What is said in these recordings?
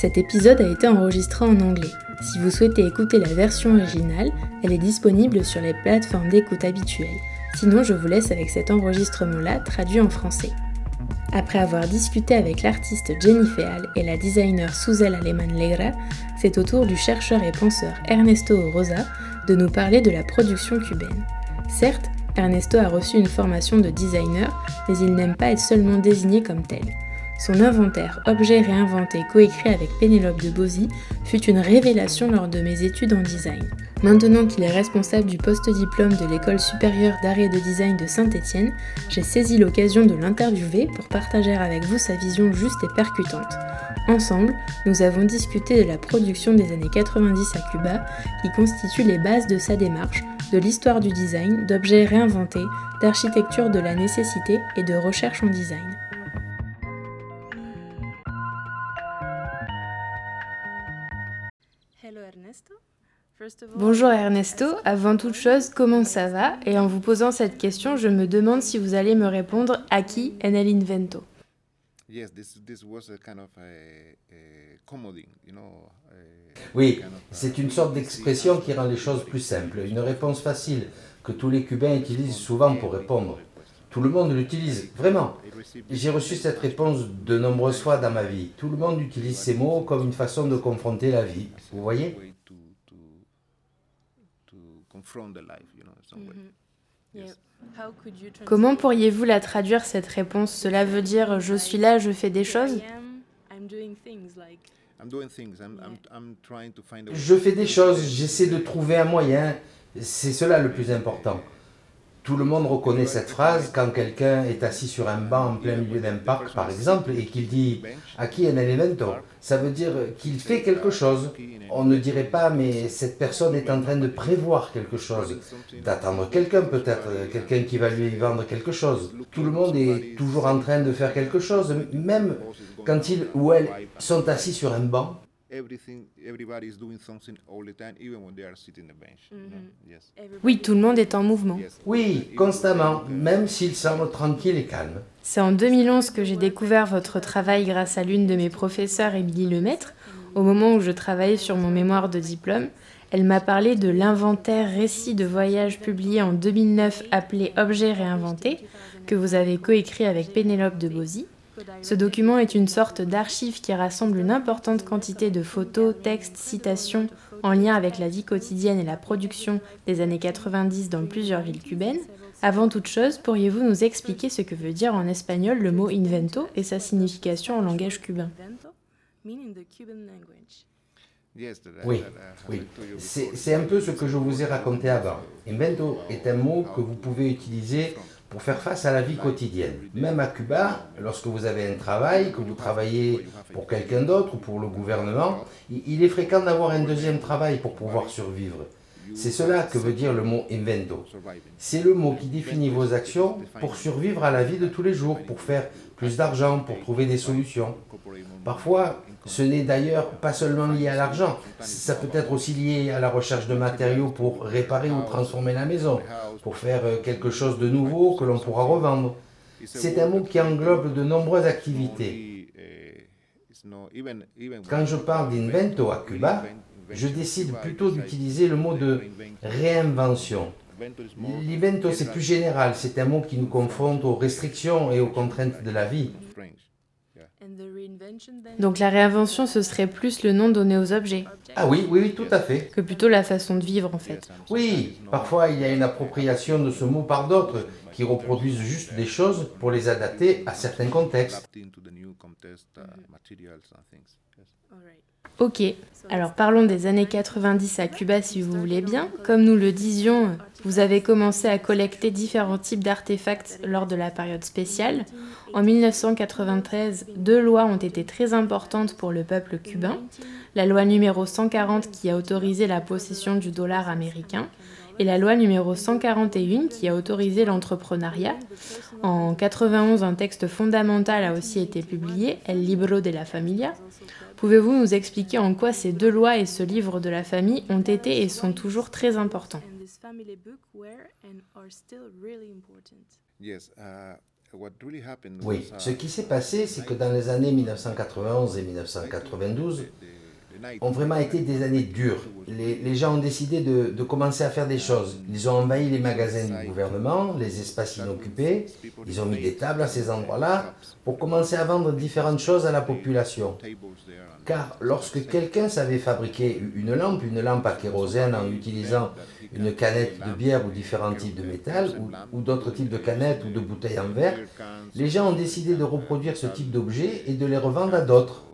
Cet épisode a été enregistré en anglais. Si vous souhaitez écouter la version originale, elle est disponible sur les plateformes d'écoute habituelles. Sinon, je vous laisse avec cet enregistrement-là traduit en français. Après avoir discuté avec l'artiste Jenny Feal et la designer Suzel Aleman Legra, c'est au tour du chercheur et penseur Ernesto Rosa de nous parler de la production cubaine. Certes, Ernesto a reçu une formation de designer, mais il n'aime pas être seulement désigné comme tel. Son inventaire Objet réinventé coécrit avec Pénélope de Bozy fut une révélation lors de mes études en design. Maintenant qu'il est responsable du post-diplôme de l'école supérieure d'art et de design de Saint-Étienne, j'ai saisi l'occasion de l'interviewer pour partager avec vous sa vision juste et percutante. Ensemble, nous avons discuté de la production des années 90 à Cuba, qui constitue les bases de sa démarche, de l'histoire du design, d'objets réinventés, d'architecture de la nécessité et de recherche en design. Bonjour Ernesto, avant toute chose, comment ça va? Et en vous posant cette question, je me demande si vous allez me répondre à qui en el invento Oui, c'est une sorte d'expression qui rend les choses plus simples, une réponse facile que tous les Cubains utilisent souvent pour répondre. Tout le monde l'utilise, vraiment. J'ai reçu cette réponse de nombreuses fois dans ma vie. Tout le monde utilise ces mots comme une façon de confronter la vie. Vous voyez? Comment pourriez-vous la traduire cette réponse? Cela veut dire je suis là, je fais des choses? Je fais des choses, j'essaie de trouver un moyen. C'est cela le plus important. Tout le monde reconnaît cette phrase quand quelqu'un est assis sur un banc en plein milieu d'un parc, par exemple, et qu'il dit « qui un elemento ». Ça veut dire qu'il fait quelque chose. On ne dirait pas « mais cette personne est en train de prévoir quelque chose », d'attendre quelqu'un peut-être, quelqu'un qui va lui vendre quelque chose. Tout le monde est toujours en train de faire quelque chose, même quand ils ou elles sont assis sur un banc oui, tout le monde est en mouvement. Oui, constamment, même s'il semble tranquille et calme. C'est en 2011 que j'ai découvert votre travail grâce à l'une de mes professeurs, Émilie Lemaître. Au moment où je travaillais sur mon mémoire de diplôme, elle m'a parlé de l'inventaire récit de voyage publié en 2009 appelé Objets réinventés, que vous avez coécrit avec Pénélope de Bozy. Ce document est une sorte d'archive qui rassemble une importante quantité de photos, textes, citations en lien avec la vie quotidienne et la production des années 90 dans plusieurs villes cubaines. Avant toute chose, pourriez-vous nous expliquer ce que veut dire en espagnol le mot invento et sa signification en langage cubain? Oui, oui. C'est un peu ce que je vous ai raconté avant. Invento est un mot que vous pouvez utiliser pour faire face à la vie quotidienne. Même à Cuba, lorsque vous avez un travail, que vous travaillez pour quelqu'un d'autre ou pour le gouvernement, il est fréquent d'avoir un deuxième travail pour pouvoir survivre. C'est cela que veut dire le mot invento. C'est le mot qui définit vos actions pour survivre à la vie de tous les jours, pour faire plus d'argent, pour trouver des solutions. Parfois, ce n'est d'ailleurs pas seulement lié à l'argent, ça peut être aussi lié à la recherche de matériaux pour réparer ou transformer la maison, pour faire euh, quelque chose de nouveau que l'on pourra revendre. C'est un mot qui englobe de nombreuses activités. Quand je parle d'invento à Cuba, je décide plutôt d'utiliser le mot de réinvention. L'invento, c'est plus général, c'est un mot qui nous confronte aux restrictions et aux contraintes de la vie. Donc la réinvention, ce serait plus le nom donné aux objets Ah oui, oui, oui, tout à fait. Que plutôt la façon de vivre en fait. Oui, parfois il y a une appropriation de ce mot par d'autres qui reproduisent juste des choses pour les adapter à certains contextes. Ok, alors parlons des années 90 à Cuba si vous voulez bien. Comme nous le disions, vous avez commencé à collecter différents types d'artefacts lors de la période spéciale. En 1993, deux lois ont été très importantes pour le peuple cubain. La loi numéro 140 qui a autorisé la possession du dollar américain et la loi numéro 141 qui a autorisé l'entrepreneuriat. En 91, un texte fondamental a aussi été publié, El Libro de la Familia. Pouvez-vous nous expliquer en quoi ces deux lois et ce livre de la famille ont été et sont toujours très importants? Oui, ce qui s'est passé, c'est que dans les années 1991 et 1992, ont vraiment été des années dures. Les, gens ont décidé de, de, commencer à faire des choses. Ils ont envahi les magasins du gouvernement, les espaces inoccupés, ils ont mis des tables à ces endroits-là pour commencer à vendre différentes choses à la population. Car lorsque quelqu'un savait fabriquer une lampe, une lampe à kérosène en utilisant une canette de bière ou différents types de métal, ou, d'autres types de canettes ou de bouteilles en verre, les gens ont décidé de reproduire ce type d'objets et de les revendre à d'autres.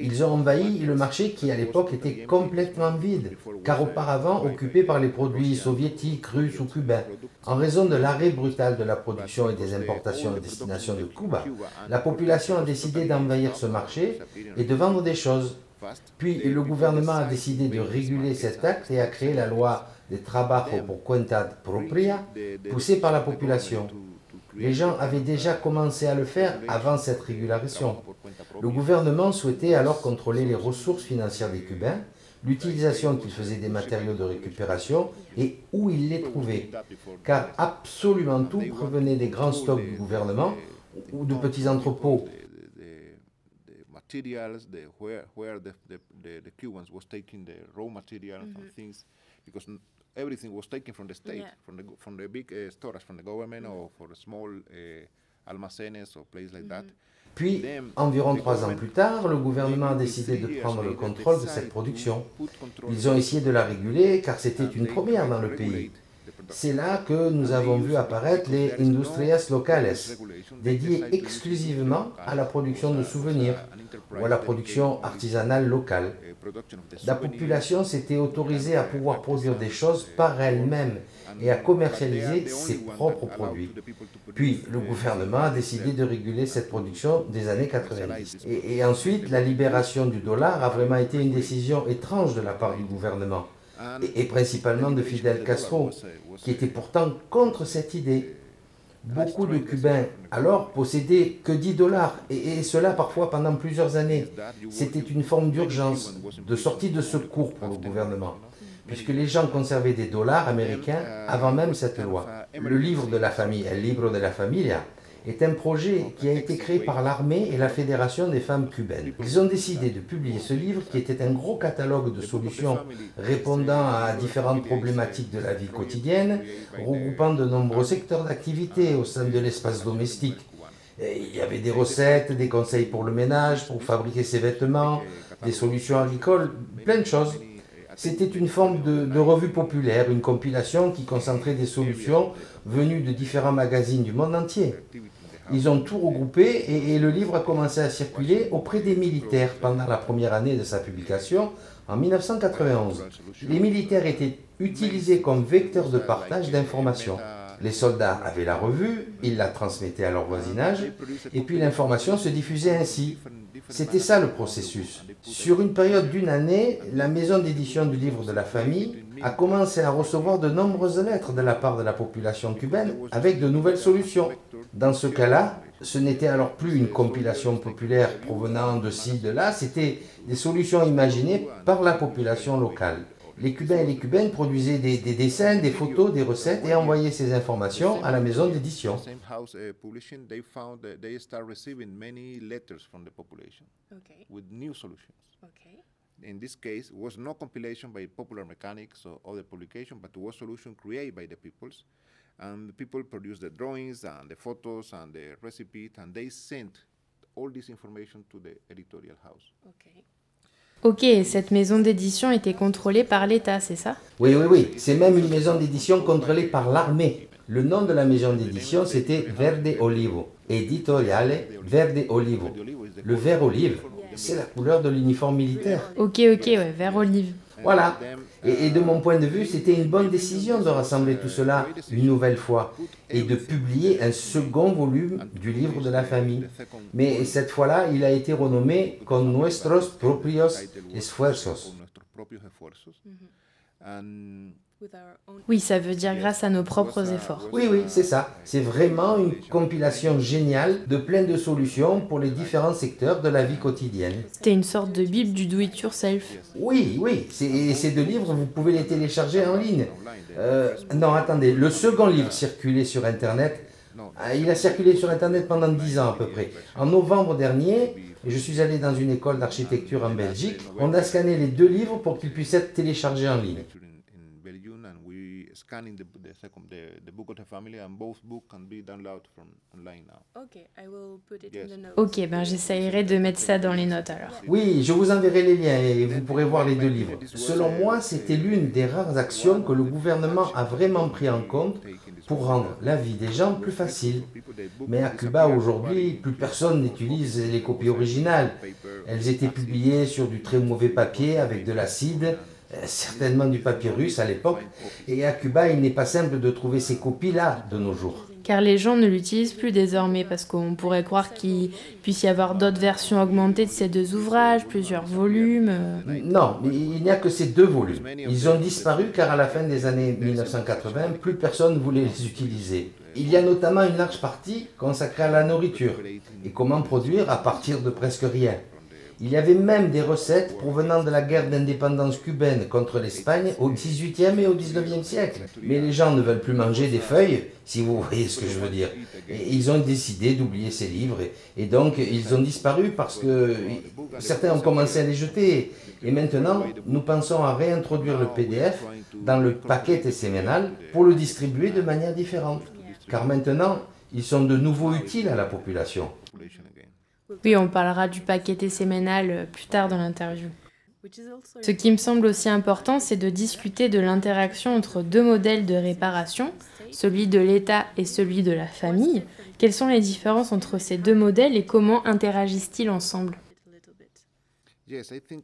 Ils ont envahi le marché qui à l'époque était complètement vide, car auparavant occupé par les produits soviétiques, russes ou cubains. En raison de l'arrêt brutal de la production et des importations à destination de Cuba, la population a décidé d'envahir ce marché et de vendre des choses. Puis le gouvernement a décidé de réguler cet acte et a créé la loi des trabajos por cuenta propria poussés par la population. Les gens avaient déjà commencé à le faire avant cette régularisation. Le gouvernement souhaitait alors contrôler les ressources financières des Cubains, l'utilisation qu'ils faisaient des matériaux de récupération et où ils les trouvaient. Car absolument tout provenait des grands stocks du gouvernement ou de petits entrepôts. Everything was taken from the state, yeah. from the from the big uh, stores, from the government mm -hmm. or for the small uh, almacenes or places like mm -hmm. that. Puis, environ trois ans plus tard, le gouvernement a décidé de prendre le contrôle de cette production. Ils ont essayé de la réguler car c'était une première dans le pays. C'est là que nous avons vu apparaître les industrias locales, dédiées exclusivement à la production de souvenirs ou à la production artisanale locale. La population s'était autorisée à pouvoir produire des choses par elle-même et à commercialiser ses propres produits. Puis le gouvernement a décidé de réguler cette production des années 90. Et, et ensuite, la libération du dollar a vraiment été une décision étrange de la part du gouvernement, et, et principalement de Fidel Castro, qui était pourtant contre cette idée. Beaucoup de Cubains alors possédaient que 10 dollars, et, cela parfois pendant plusieurs années. C'était une forme d'urgence, de sortie de secours pour le gouvernement, puisque les gens conservaient des dollars américains avant même cette loi. Le livre de la famille, El Libro de la Familia, est un projet qui a été créé par l'armée et la Fédération des femmes cubaines. Ils ont décidé de publier ce livre qui était un gros catalogue de solutions répondant à différentes problématiques de la vie quotidienne, regroupant de nombreux secteurs d'activité au sein de l'espace domestique. il y avait des recettes, des conseils pour le ménage, pour fabriquer ses vêtements, des solutions agricoles, plein de choses. C'était une forme de, revue populaire, une compilation qui concentrait des solutions venues de différents magazines du monde entier. Ils ont tout regroupé et, le livre a commencé à circuler auprès des militaires pendant la première année de sa publication en 1991. Les militaires étaient utilisés comme vecteurs de partage d'informations. Les soldats avaient la revue, ils la transmettaient à leur voisinage, et puis l'information se diffusait ainsi. C'était ça le processus. Sur une période d'une année, la maison d'édition du livre de la famille a commencé à recevoir de nombreuses lettres de la part de la population cubaine avec de nouvelles solutions. Dans ce cas-là, ce n'était alors plus une compilation populaire provenant de ci, de là, c'était des solutions imaginées par la population locale les Cubains et les Cubaines produisaient des, des, dessins, des photos, des recettes et envoyaient ces informations à la maison d'édition. Okay. In this case, it was no compilation by Popular Mechanics or other publication, but it was solution created by the peoples. And the people produced the drawings and the photos and the recipe, and they sent all this information to the editorial house. Okay. Ok, cette maison d'édition était contrôlée par l'État, c'est ça? Oui, oui, oui. C'est même une maison d'édition contrôlée par l'armée. Le nom de la maison d'édition, c'était Verde Olivo. Editoriale Verde Olivo. Le vert olive, c'est la couleur de l'uniforme militaire. Ok, ok, ouais, vert olive. Voilà. Et, de mon point de vue, c'était une bonne décision de rassembler tout cela une nouvelle fois et de publier un second volume du livre de la famille. Mais cette fois-là, il a été renommé Con nuestros propios esfuerzos. Oui, ça veut dire grâce à nos propres efforts. Oui, oui, c'est ça. C'est vraiment une compilation géniale de plein de solutions pour les différents secteurs de la vie quotidienne. C'était une sorte de bible du do-it-yourself. Oui, oui. Ces deux livres, vous pouvez les télécharger en ligne. Euh, non, attendez. Le second livre circulé sur Internet, euh, il a circulé sur Internet pendant dix ans à peu près. En novembre dernier, je suis allé dans une école d'architecture en Belgique. On a scanné les deux livres pour qu'ils puissent être téléchargés en ligne. Ok, ben j'essayerai de mettre ça dans les notes alors. Oui, je vous enverrai les liens et vous pourrez voir les deux livres. Selon moi, c'était l'une des rares actions que le gouvernement a vraiment pris en compte pour rendre la vie des gens plus facile. Mais à Cuba aujourd'hui, plus personne n'utilise les copies originales. Elles étaient publiées sur du très mauvais papier avec de l'acide certainement du papyrus à l'époque, et à Cuba, il n'est pas simple de trouver ces copies-là de nos jours. Car les gens ne l'utilisent plus désormais, parce qu'on pourrait croire qu'il puisse y avoir d'autres versions augmentées de ces deux ouvrages, plusieurs volumes. Euh. Non, il n'y a que ces deux volumes. Ils ont disparu car à la fin des années 1980, plus personne ne voulait les utiliser. Il y a notamment une large partie consacrée à la nourriture et comment produire à partir de presque rien. Il y avait même des recettes provenant de la guerre d'indépendance cubaine contre l'Espagne au XVIIIe et au XIXe siècle. Mais les gens ne veulent plus manger des feuilles, si vous voyez ce que je veux dire. Ils ont décidé d'oublier ces livres et, donc ils ont disparu parce que certains ont commencé à les jeter. Et maintenant, nous pensons à réintroduire le PDF dans le paquet séménal pour le distribuer de manière différente. Car maintenant, ils sont de nouveau utiles à la population. Oui, on parlera du paquet séménal euh, plus tard dans l'interview. Ce qui me semble aussi important, c'est de discuter de l'interaction entre deux modèles de réparation, celui de l'État et celui de la famille. Quelles sont les différences entre ces deux modèles et comment interagissent-ils ensemble?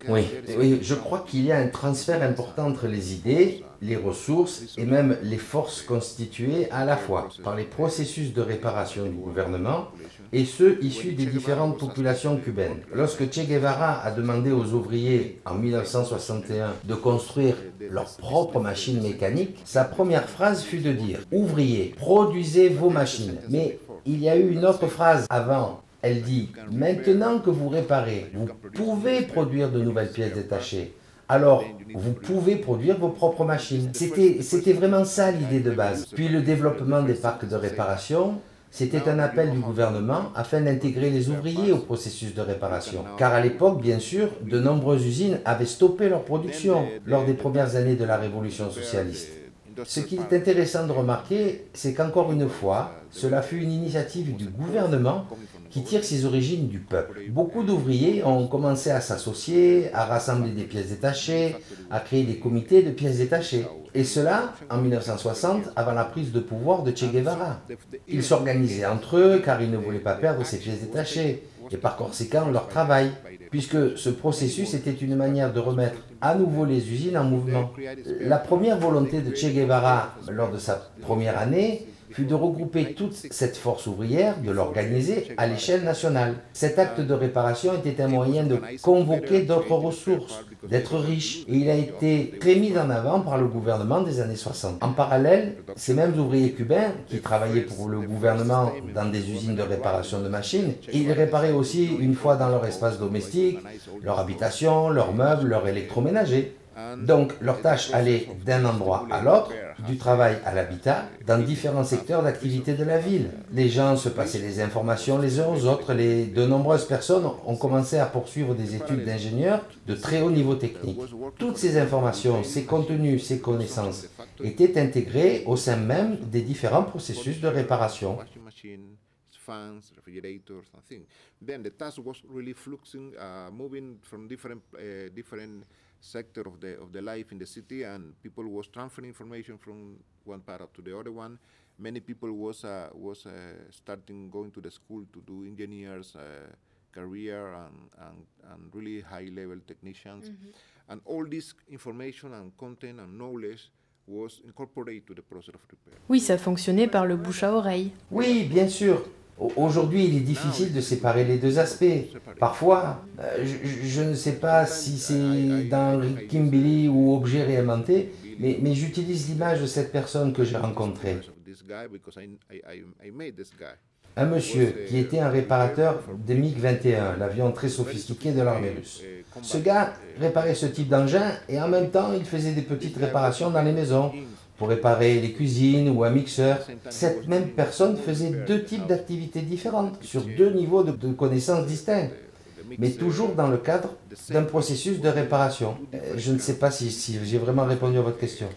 Oui, oui, je crois qu'il y a un transfert important entre les idées, les ressources et même les forces constituées à la fois par les processus de réparation du gouvernement et ceux issus des différentes populations cubaines. Lorsque Che Guevara a demandé aux ouvriers en 1961 de construire leur propre machine mécanique, sa première phrase fut de dire ⁇ Ouvriers, produisez vos machines ⁇ Mais il y a eu une autre phrase avant elle dit, maintenant que vous réparez, vous pouvez produire de nouvelles pièces détachées. Alors, vous pouvez produire vos propres machines. C'était vraiment ça l'idée de base. Puis le développement des parcs de réparation, c'était un appel du gouvernement afin d'intégrer les ouvriers au processus de réparation. Car à l'époque, bien sûr, de nombreuses usines avaient stoppé leur production lors des premières années de la révolution socialiste. Ce qui est intéressant de remarquer, c'est qu'encore une fois, cela fut une initiative du gouvernement qui tire ses origines du peuple. Beaucoup d'ouvriers ont commencé à s'associer, à rassembler des pièces détachées, à créer des comités de pièces détachées. Et cela en 1960, avant la prise de pouvoir de Che Guevara. Ils s'organisaient entre eux car ils ne voulaient pas perdre ces pièces détachées et par conséquent leur travail, puisque ce processus était une manière de remettre à nouveau les usines en mouvement. La première volonté de Che Guevara lors de sa première année fut de regrouper toute cette force ouvrière, de l'organiser à l'échelle nationale. Cet acte de réparation était un moyen de convoquer d'autres ressources, d'être riche, et il a été très mis en avant par le gouvernement des années 60. En parallèle, ces mêmes ouvriers cubains, qui travaillaient pour le gouvernement dans des usines de réparation de machines, ils réparaient aussi une fois dans leur espace domestique, leur habitation, leurs meubles, leur électroménager. Donc leur tâche allait d'un endroit à l'autre, du travail à l'habitat, dans différents secteurs d'activité de la ville. Les gens se passaient les informations les uns aux autres. Les, de nombreuses personnes ont commencé à poursuivre des études d'ingénieur de très haut niveau technique. Toutes ces informations, ces contenus, ces connaissances étaient intégrées au sein même des différents processus de réparation. fans, refrigerators, and things. Then the task was really fluxing, uh, moving from different uh, different sector of the of the life in the city, and people was transferring information from one part to the other one. Many people was uh, was uh, starting going to the school to do engineers uh, career and, and, and really high level technicians, mm -hmm. and all this information and content and knowledge was incorporated to the process of repair. Oui, ça fonctionnait par le bouche à oreille. Oui, bien sûr. Aujourd'hui, il est difficile de séparer les deux aspects. Parfois, euh, je, ne sais pas si c'est dans Kimberly ou objet réinventé, mais, mais j'utilise l'image de cette personne que j'ai rencontrée. Un monsieur qui était un réparateur des MiG-21, l'avion très sophistiqué de l'armée russe. Ce gars réparait ce type d'engin et en même temps il faisait des petites réparations dans les maisons pour réparer les cuisines ou un mixeur. Cette même personne faisait deux types d'activités différentes sur deux niveaux de, connaissances distincts, mais toujours dans le cadre d'un processus de réparation. Euh, je ne sais pas si, si j'ai vraiment répondu à votre question.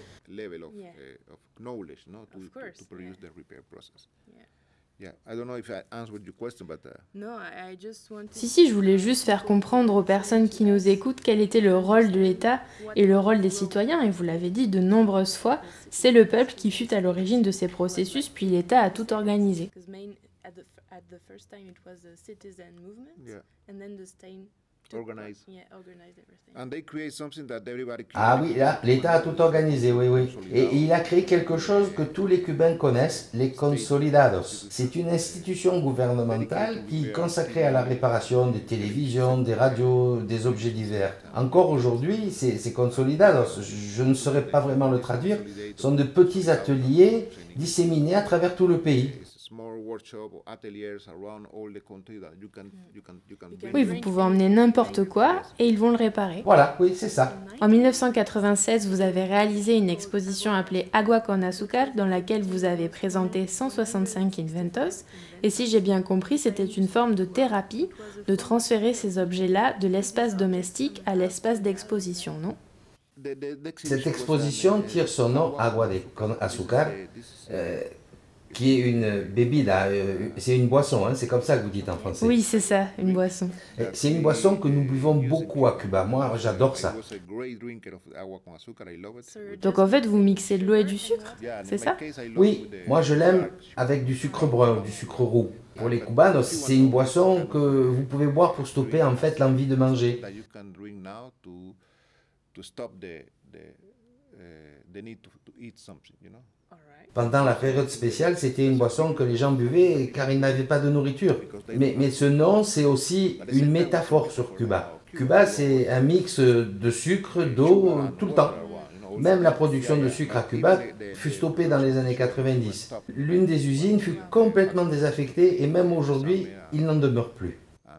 Si, si, je voulais juste faire comprendre aux personnes qui nous écoutent quel était le rôle de l'État et le rôle des citoyens, et vous l'avez dit de nombreuses fois, c'est le peuple qui fut à l'origine de ces processus, puis l'État a tout organisé. Ah oui, là, l'État a tout organisé, oui, oui. Et il a créé quelque chose que tous les Cubains connaissent, les consolidados. C'est une institution gouvernementale qui est consacrée à la réparation des télévisions, des radios, des objets divers. Encore aujourd'hui, ces, ces consolidados, je ne saurais pas vraiment le traduire, sont de petits ateliers disséminés à travers tout le pays. Oui, vous pouvez emmener n'importe quoi et ils vont le réparer. Voilà, oui, c'est ça. En 1996, vous avez réalisé une exposition appelée Agua con Azúcar dans laquelle vous avez présenté 165 inventos. Et si j'ai bien compris, c'était une forme de thérapie de transférer ces objets-là de l'espace domestique à l'espace d'exposition, non? Cette exposition tire son nom Agua con Azúcar qui est une bébida, euh, c'est une boisson, hein, c'est comme ça que vous dites en français. Oui, c'est ça, une boisson. C'est une boisson que nous buvons beaucoup à Cuba. Moi, j'adore ça. Donc en fait, vous mixez de l'eau et du sucre, c'est ça? Oui, moi je l'aime avec du sucre brun, du sucre roux. Pour les Cubanos, c'est une boisson que vous pouvez boire pour stopper en fait l'envie de manger. Pendant la période spéciale, c'était une boisson que les gens buvaient car ils n'avaient pas de nourriture. Mais, ce nom, c'est aussi une métaphore sur Cuba. Cuba, c'est un mix de sucre, d'eau, tout le temps. Même la production de sucre à Cuba fut stoppée dans les années 90. L'une des usines fut complètement désaffectée et même aujourd'hui, il n'en demeure plus.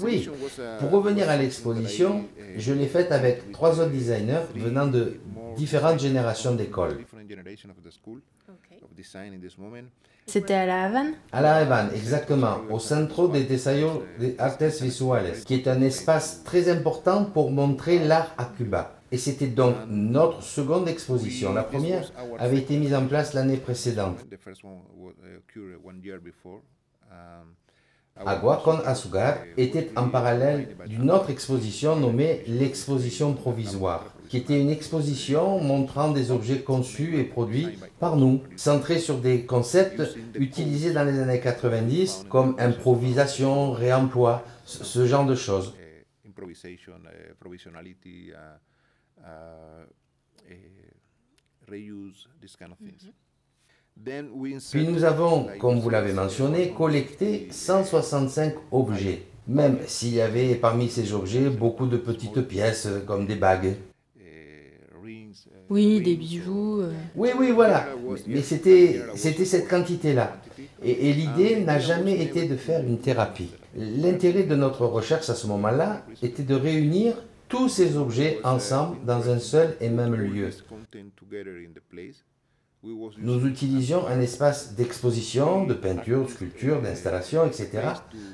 Oui, pour revenir à l'exposition, je l'ai faite avec trois autres designers venant de différentes générations d'écoles. C'était à La Havane? À La Havane, exactement, au Centro de Desarrollo de Artes Visuales, qui est un espace très important pour montrer l'art à Cuba. Et c'était donc notre seconde exposition. La première avait été mise en place l'année précédente. Agua con Azúcar était en parallèle d'une autre exposition nommée l'exposition provisoire, qui était une exposition montrant des objets conçus et produits par nous, centrés sur des concepts utilisés dans les années 90 comme improvisation, réemploi, ce genre de choses. Puis nous avons, comme vous l'avez mentionné, collecté 165 objets, même s'il y avait parmi ces objets beaucoup de petites pièces comme des bagues. Uh, oui, des bijoux. Euh. Oui, oui, voilà. Mais c'était cette quantité-là. Et, et l'idée n'a jamais été de faire une thérapie. L'intérêt de notre recherche à ce moment-là était de réunir tous ces objets ensemble dans un seul et même lieu. Nous utilisions un espace d'exposition, de peinture, de sculpture, d'installation, etc.,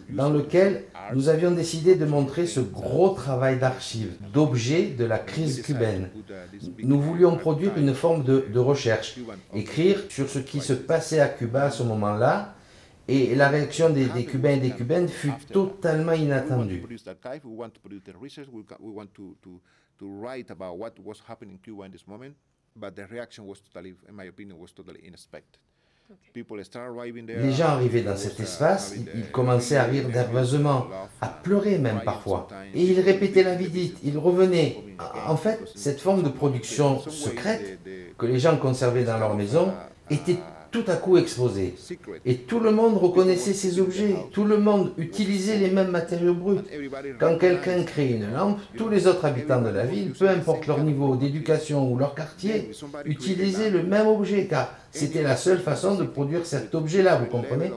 dans lequel nous avions décidé de montrer ce gros travail d'archives, d'objets de la crise cubaine. Nous voulions produire une forme de, recherche, écrire sur ce qui se passait à Cuba à ce moment-là, et la réaction des, des, Cubains et des Cubaines fut totalement inattendue. Les gens arrivaient dans cet espace, ils commençaient à rire nerveusement, à pleurer même parfois. Et ils répétaient la visite, ils revenaient. En fait, cette forme de production secrète que les gens conservaient dans leur maison était tout à coup exposé. Et tout le monde reconnaissait ces objets, tout le monde utilisait les mêmes matériaux bruts. Quand quelqu'un crée une lampe, tous les autres habitants de la ville, peu importe leur niveau d'éducation ou leur quartier, utilisaient le même objet, car c'était la seule façon de produire cet objet-là, vous comprenez?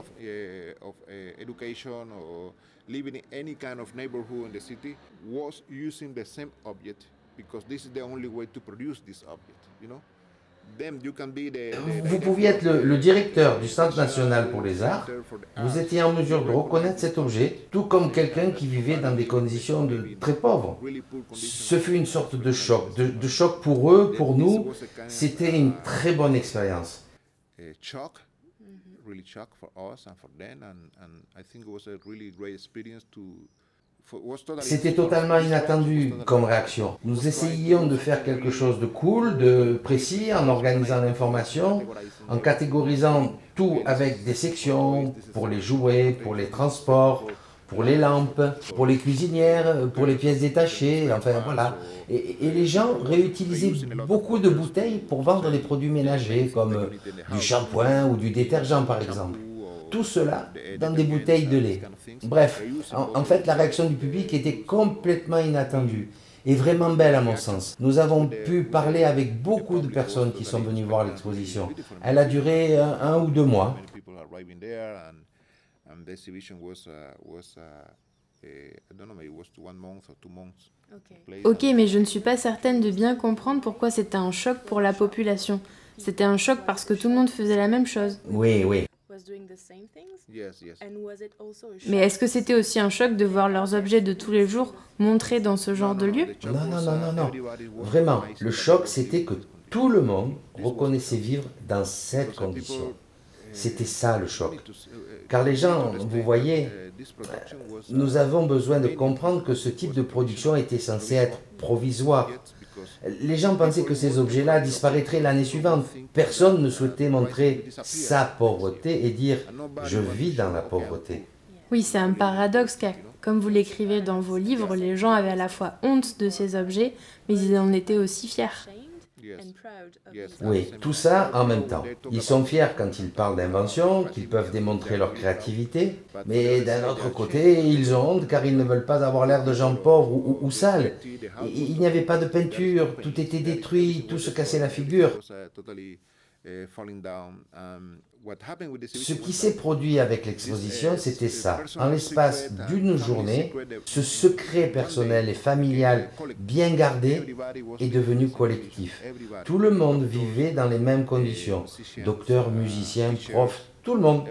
Vous pouviez être le, directeur du Centre national pour les arts. Vous étiez en mesure de reconnaître cet objet, tout comme quelqu'un qui vivait dans des conditions de, très pauvres. Ce fut une sorte de choc, de, choc pour eux, pour nous. C'était une très bonne expérience. C'était totalement inattendu comme réaction. Nous essayions de faire quelque chose de cool, de précis, en organisant l'information, en catégorisant tout avec des sections pour les jouets, pour les transports, pour les lampes, pour les cuisinières, pour les pièces détachées, enfin voilà. Et, les gens réutilisaient beaucoup de bouteilles pour vendre des produits ménagers comme du shampoing ou du détergent par exemple tout cela dans des bouteilles de lait. Bref, en, fait, la réaction du public était complètement inattendue et vraiment belle à mon sens. Nous avons pu parler avec beaucoup de personnes qui sont venues voir l'exposition. Elle a duré un, ou deux mois. Ok, mais je ne suis pas certaine de bien comprendre pourquoi c'était un choc pour la population. C'était un choc parce que tout le monde faisait la même chose. Oui, oui. Mais est-ce que c'était aussi un choc de voir leurs objets de tous les jours montrés dans ce genre de lieu? Non, non, non, non, non. Vraiment, le choc, c'était que tout le monde reconnaissait vivre dans cette condition. C'était ça le choc. Car les gens, vous voyez, nous avons besoin de comprendre que ce type de production était censé être provisoire. Les gens pensaient que ces objets-là disparaîtraient l'année suivante. Personne ne souhaitait montrer sa pauvreté et dire ⁇ je vis dans la pauvreté ⁇ Oui, c'est un paradoxe car, comme vous l'écrivez dans vos livres, les gens avaient à la fois honte de ces objets, mais ils en étaient aussi fiers. Oui, tout ça en même temps. Ils sont fiers quand ils parlent d'invention, qu'ils peuvent démontrer leur créativité, mais d'un autre côté, ils ont honte car ils ne veulent pas avoir l'air de gens pauvres ou, sales. Il n'y avait pas de peinture, tout était détruit, tout se cassait la figure. Ce qui s'est produit avec l'exposition, c'était ça. En l'espace d'une journée, ce secret personnel et familial bien gardé est devenu collectif. Tout le monde vivait dans les mêmes conditions. Docteurs, musiciens, profs, tout le monde.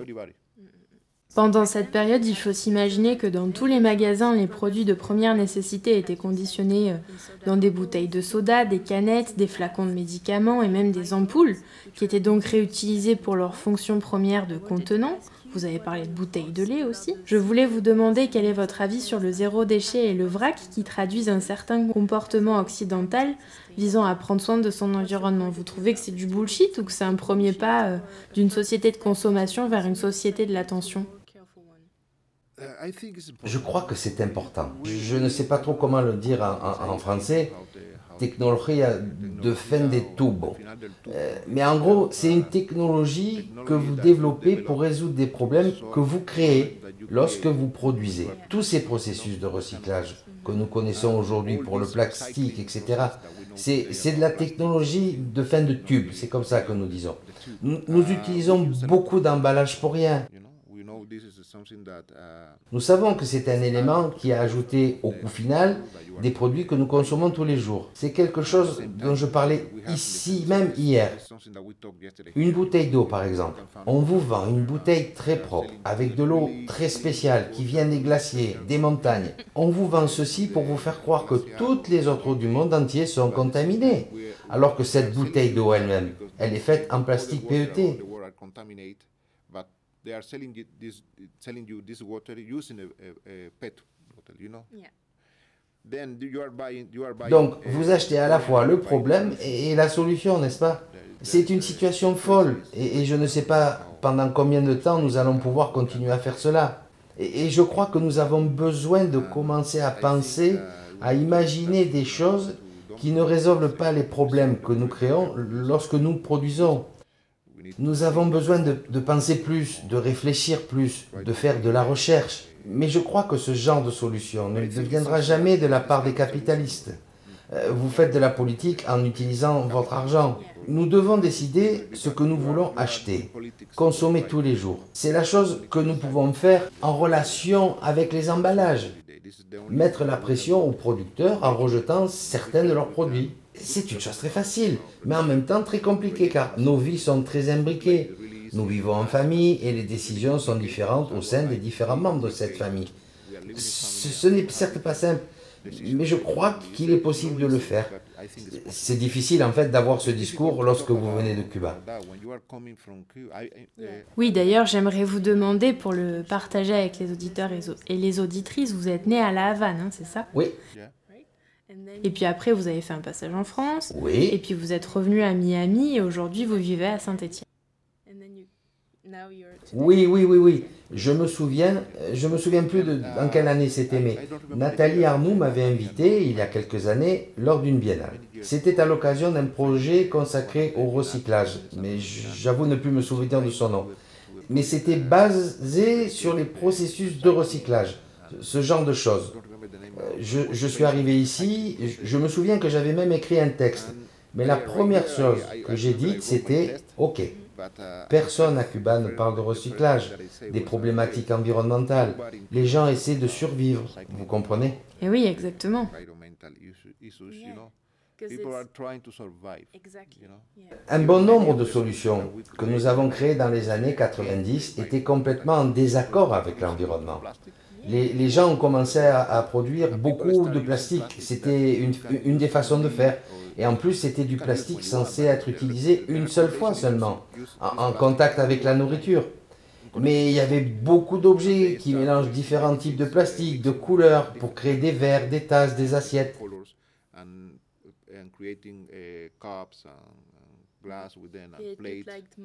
Pendant cette période, il faut s'imaginer que dans tous les magasins, les produits de première nécessité étaient conditionnés euh, dans des bouteilles de soda, des canettes, des flacons de médicaments et même des ampoules, qui étaient donc réutilisées pour leur fonction première de contenant. Vous avez parlé de bouteilles de lait aussi. Je voulais vous demander quel est votre avis sur le zéro déchet et le vrac qui traduisent un certain comportement occidental visant à prendre soin de son environnement. Vous trouvez que c'est du bullshit ou que c'est un premier pas euh, d'une société de consommation vers une société de l'attention? Je crois que c'est important. Je ne sais pas trop comment le dire en, français. Technologie de fin des tubes. Euh, mais en gros, c'est une technologie que vous développez pour résoudre des problèmes que vous créez lorsque vous produisez. Tous ces processus de recyclage que nous connaissons aujourd'hui pour le plastique, etc., c'est de la technologie de fin de tube. C'est comme ça que nous disons. Nous, nous utilisons beaucoup d'emballages pour rien. Nous savons que c'est un élément qui a ajouté au coût final des produits que nous consommons tous les jours. C'est quelque chose dont je parlais ici même hier. Une bouteille d'eau par exemple. On vous vend une bouteille très propre, avec de l'eau très spéciale qui vient des glaciers, des montagnes. On vous vend ceci pour vous faire croire que toutes les autres eaux du monde entier sont contaminées, alors que cette bouteille d'eau elle-même, elle est faite en plastique PET. Donc, vous achetez à la fois le problème et la solution, n'est-ce pas? C'est une situation folle. Et, je ne sais pas pendant combien de temps nous allons pouvoir continuer à faire cela. et je crois que nous avons besoin de commencer à penser, à imaginer des choses qui ne résolvent pas les problèmes que nous créons lorsque nous produisons. Nous avons besoin de, penser plus, de réfléchir plus, de faire de la recherche. Mais je crois que ce genre de solution ne viendra jamais de la part des capitalistes. Euh, vous faites de la politique en utilisant votre argent. Nous devons décider ce que nous voulons acheter, consommer tous les jours. C'est la chose que nous pouvons faire en relation avec les emballages. Mettre la pression aux producteurs en rejetant certains de leurs produits. C'est une chose très facile, mais en même temps très compliquée car nos vies sont très imbriquées. Nous vivons en famille et les décisions sont différentes au sein des différents membres de cette famille. Ce, n'est certes pas simple, mais je crois qu'il est possible de le faire. C'est difficile en fait d'avoir ce discours lorsque vous venez de Cuba. Oui, d'ailleurs, j'aimerais vous demander pour le partager avec les auditeurs et les auditrices, vous êtes né à La Havane, hein, c'est ça? Oui. Et puis après, vous avez fait un passage en France. Oui. Et puis vous êtes revenu à Miami et aujourd'hui, vous vivez à Saint-Étienne. Oui, oui, oui, oui. Je me souviens, je me souviens plus de dans quelle année c'était, mais Nathalie Arnoux m'avait invité il y a quelques années lors d'une biennale. C'était à l'occasion d'un projet consacré au recyclage, mais j'avoue ne plus me souvenir de son nom. Mais c'était basé sur les processus de recyclage, ce genre de choses je, suis arrivé ici, je me souviens que j'avais même écrit un texte. Mais la première chose que j'ai dite, c'était OK. Personne à Cuba ne parle de recyclage, des problématiques environnementales. Les gens essaient de survivre, vous comprenez? Et oui, exactement. Un bon nombre de solutions que nous avons créées dans les années 90 étaient complètement en désaccord avec l'environnement les, gens ont commencé à, produire beaucoup de plastique. C'était une, des façons de faire. Et en plus, c'était du plastique censé être utilisé une seule fois seulement, en, contact avec la nourriture. Mais il y avait beaucoup d'objets qui mélangent différents types de plastique, de couleurs, pour créer des verres, des tasses, des assiettes.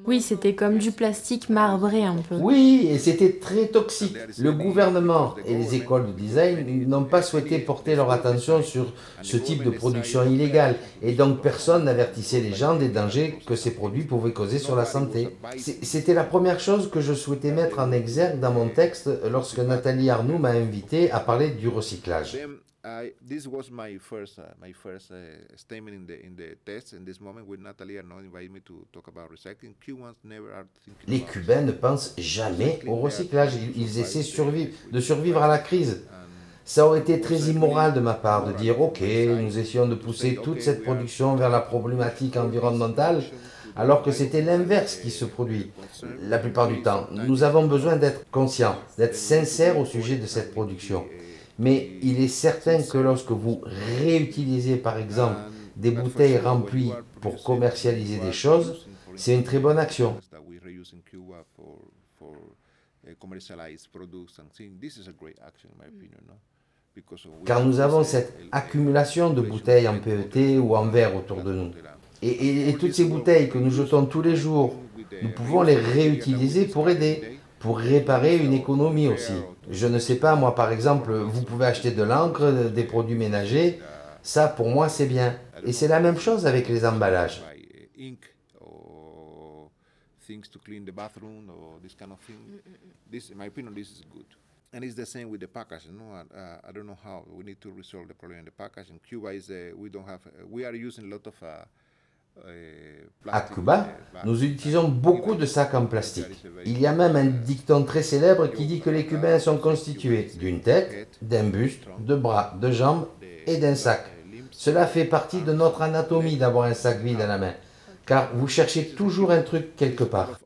Oui, c'était comme du plastique marbré un peu. Oui, et c'était très toxique. Le gouvernement et les écoles de design n'ont pas souhaité porter leur attention sur ce type de production illégale. Et donc personne n'avertissait les gens des dangers que ces produits pouvaient causer sur la santé. C'était la première chose que je souhaitais mettre en exergue dans mon texte lorsque Nathalie Arnoux m'a invité à parler du recyclage. This was my first, uh, my first uh, statement in the in the test. In this moment, with Natalie Arnaud invited me to talk about recycling. Cubans never are thinking. Les Cubains ne pensent jamais au recyclage. Ils, ils essaient survivre, de survivre à la crise. Ça aurait été très immoral de ma part de dire ok, nous essayons de pousser toute cette production vers la problématique environnementale, alors que c'était l'inverse qui se produit la plupart du temps. Nous avons besoin d'être conscients, d'être sincères au sujet de cette production. Mais il est certain que lorsque vous réutilisez par exemple des bouteilles remplies pour commercialiser des choses, c'est une très bonne action. Car nous avons cette accumulation de bouteilles en PET ou en verre autour de nous. Et, toutes ces bouteilles que nous jetons tous les jours, nous pouvons les réutiliser pour aider pour réparer une économie aussi. Je ne sais pas, moi par exemple, vous pouvez acheter de l'encre, des produits ménagers, ça pour moi c'est bien. Et c'est la même chose avec les emballages. And it's the same with the packaging. No, uh, I don't know how we need to resolve the problem in the packaging. Cuba is uh, we don't have uh, we are using a lot of uh, à Cuba, Nous utilisons beaucoup de sacs en plastique. Il y a même un dicton très célèbre qui dit que les Cubains sont constitués d'une tête, d'un buste, de bras, de jambes et d'un sac. Cela fait partie de notre anatomie d'avoir un sac vide à la main, car vous cherchez toujours un truc quelque part.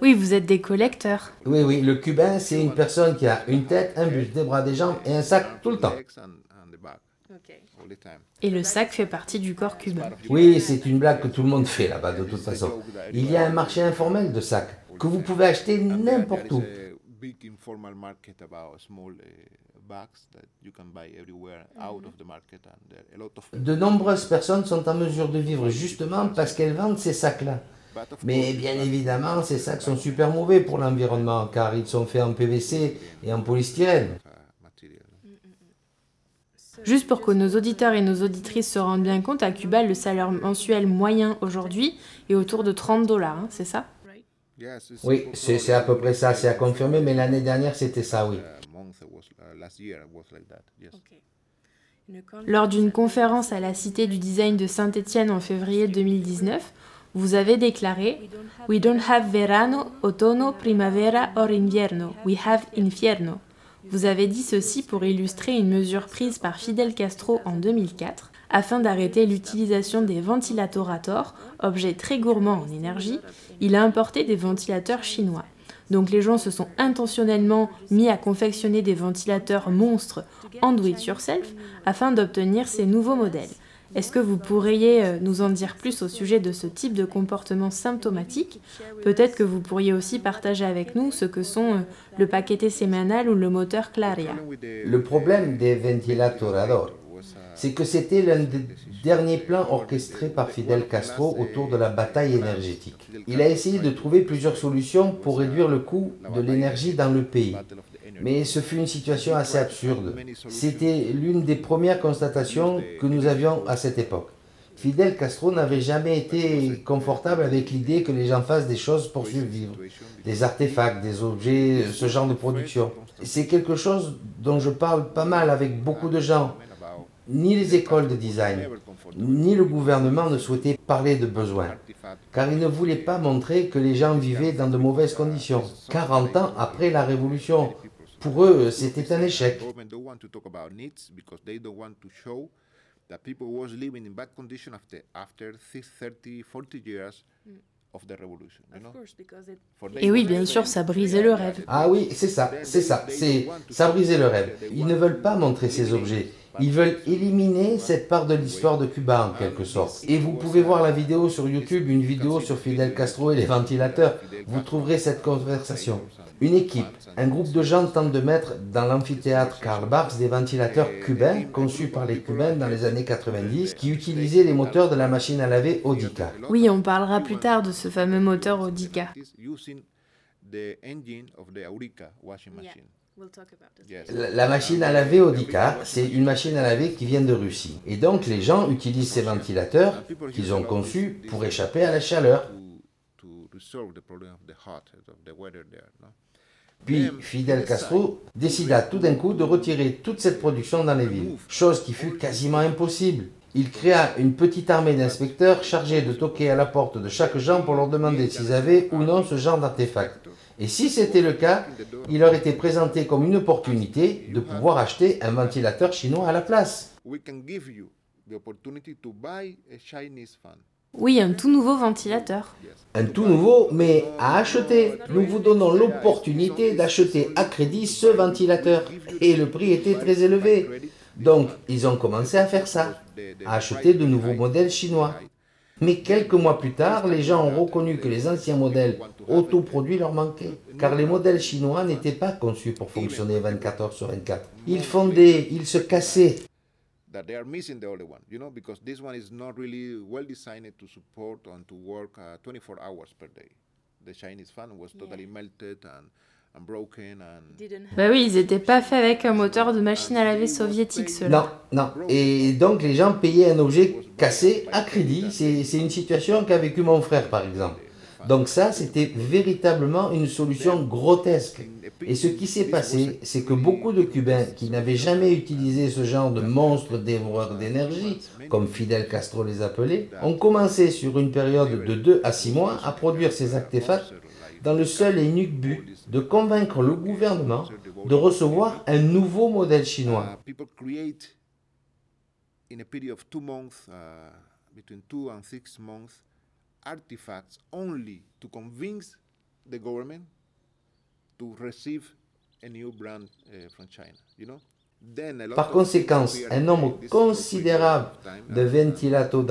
Oui, vous êtes des collecteurs. Oui, oui, le cubain, c'est une personne qui a une tête, un buste, des bras, des jambes et un sac tout le temps. Et le sac fait partie du corps cubain. Oui, c'est une blague que tout le monde fait là-bas de toute façon. Il y a un marché informel de sacs que vous pouvez acheter n'importe où. De nombreuses personnes sont en mesure de vivre justement parce qu'elles vendent ces sacs-là. Mais bien évidemment, ces sacs sont super mauvais pour l'environnement car ils sont faits en PVC et en polystyrène. Juste pour que nos auditeurs et nos auditrices se rendent bien compte, à Cuba, le salaire mensuel moyen aujourd'hui est autour de 30 dollars, hein, c'est ça? Oui, c'est à peu près ça, c'est à confirmer, mais l'année dernière c'était ça, oui. Lors d'une conférence à la Cité du Design de Saint-Étienne en février 2019, vous avez déclaré We don't have verano, otoño, primavera or invierno, we have infierno. Vous avez dit ceci pour illustrer une mesure prise par Fidel Castro en 2004 afin d'arrêter l'utilisation des ventilateurs objet très gourmand en énergie. Il a importé des ventilateurs chinois. Donc les gens se sont intentionnellement mis à confectionner des ventilateurs monstres en do it yourself afin d'obtenir ces nouveaux modèles. Est-ce que vous pourriez euh, nous en dire plus au sujet de ce type de comportement symptomatique? Peut-être que vous pourriez aussi partager avec nous ce que sont euh, le paquete sémanal ou le moteur Claria. Le problème des ventilateurs, c'est que c'était l'un des derniers plans orchestrés par Fidel Castro autour de la bataille énergétique. Il a essayé de trouver plusieurs solutions pour réduire le coût de l'énergie dans le pays. Mais ce fut une situation assez absurde. C'était l'une des premières constatations que nous avions à cette époque. Fidel Castro n'avait jamais été confortable avec l'idée que les gens fassent des choses pour survivre, des artefacts, des objets, ce genre de production. C'est quelque chose dont je parle pas mal avec beaucoup de gens. Ni les écoles de design, ni le gouvernement ne souhaitaient parler de besoins, car ils ne voulaient pas montrer que les gens vivaient dans de mauvaises conditions. 40 ans après la Révolution, pour eux, c'était un échec. Et oui, bien sûr, ça brisait le rêve. Ah oui, c'est ça, c'est ça, c'est ça brisait le rêve. Ils ne veulent pas montrer ces objets. Ils veulent éliminer cette part de l'histoire de Cuba en quelque sorte. Et vous pouvez voir la vidéo sur YouTube, une vidéo sur Fidel Castro et les ventilateurs. Vous trouverez cette conversation. Une équipe, un groupe de gens tentent de mettre dans l'amphithéâtre Karl Barks des ventilateurs cubains conçus par les Cubains dans les années 90 qui utilisaient les moteurs de la machine à laver Odica. Oui, on parlera plus tard de ce fameux moteur Odica. La, machine à laver Odica, c'est une machine à laver qui vient de Russie. Et donc les gens utilisent ces ventilateurs qu'ils ont conçus pour échapper à la chaleur. Puis Fidel Castro décida tout d'un coup de retirer toute cette production dans les villes, chose qui fut quasiment impossible. Il créa une petite armée d'inspecteurs chargés de toquer à la porte de chaque gens pour leur demander s'ils avaient ou non ce genre d'artefact. Et si c'était le cas, il leur était présenté comme une opportunité de pouvoir acheter un ventilateur chinois à la place. Oui, un tout nouveau ventilateur. Un tout nouveau, mais à acheter. Nous vous donnons l'opportunité d'acheter à crédit ce ventilateur. Et le prix était très élevé. Donc, ils ont commencé à faire ça, à acheter de nouveaux modèles chinois. Mais quelques mois plus tard, les gens ont reconnu que les anciens modèles autoproduits leur manquaient, car les modèles chinois n'étaient pas conçus pour fonctionner 24 heures sur 24. Ils fondaient, ils se cassaient, that they are missing the other one, you know, because this one is not really well designed to support and to work 24 hours per day. The Chinese fan was totally melted and, and broken and... Bah oui, ils n'étaient pas faits avec un moteur de machine à laver soviétique, ceux-là. Non, non. Et donc les gens payaient un objet cassé à crédit. C'est une situation qu'a vécu mon frère, par exemple. Donc ça, c'était véritablement une solution grotesque. Et ce qui s'est passé, c'est que beaucoup de Cubains qui n'avaient jamais utilisé ce genre de monstre dévoreur d'énergie, comme Fidel Castro les appelait, ont commencé sur une période de 2 à 6 mois à produire ces artefacts dans le seul et unique but de convaincre le gouvernement de recevoir un nouveau modèle chinois. uh, between two and six months, artifacts only to convince the government to receive a new brand uh, from China. You know? Par conséquent, un nombre considérable de ventilateurs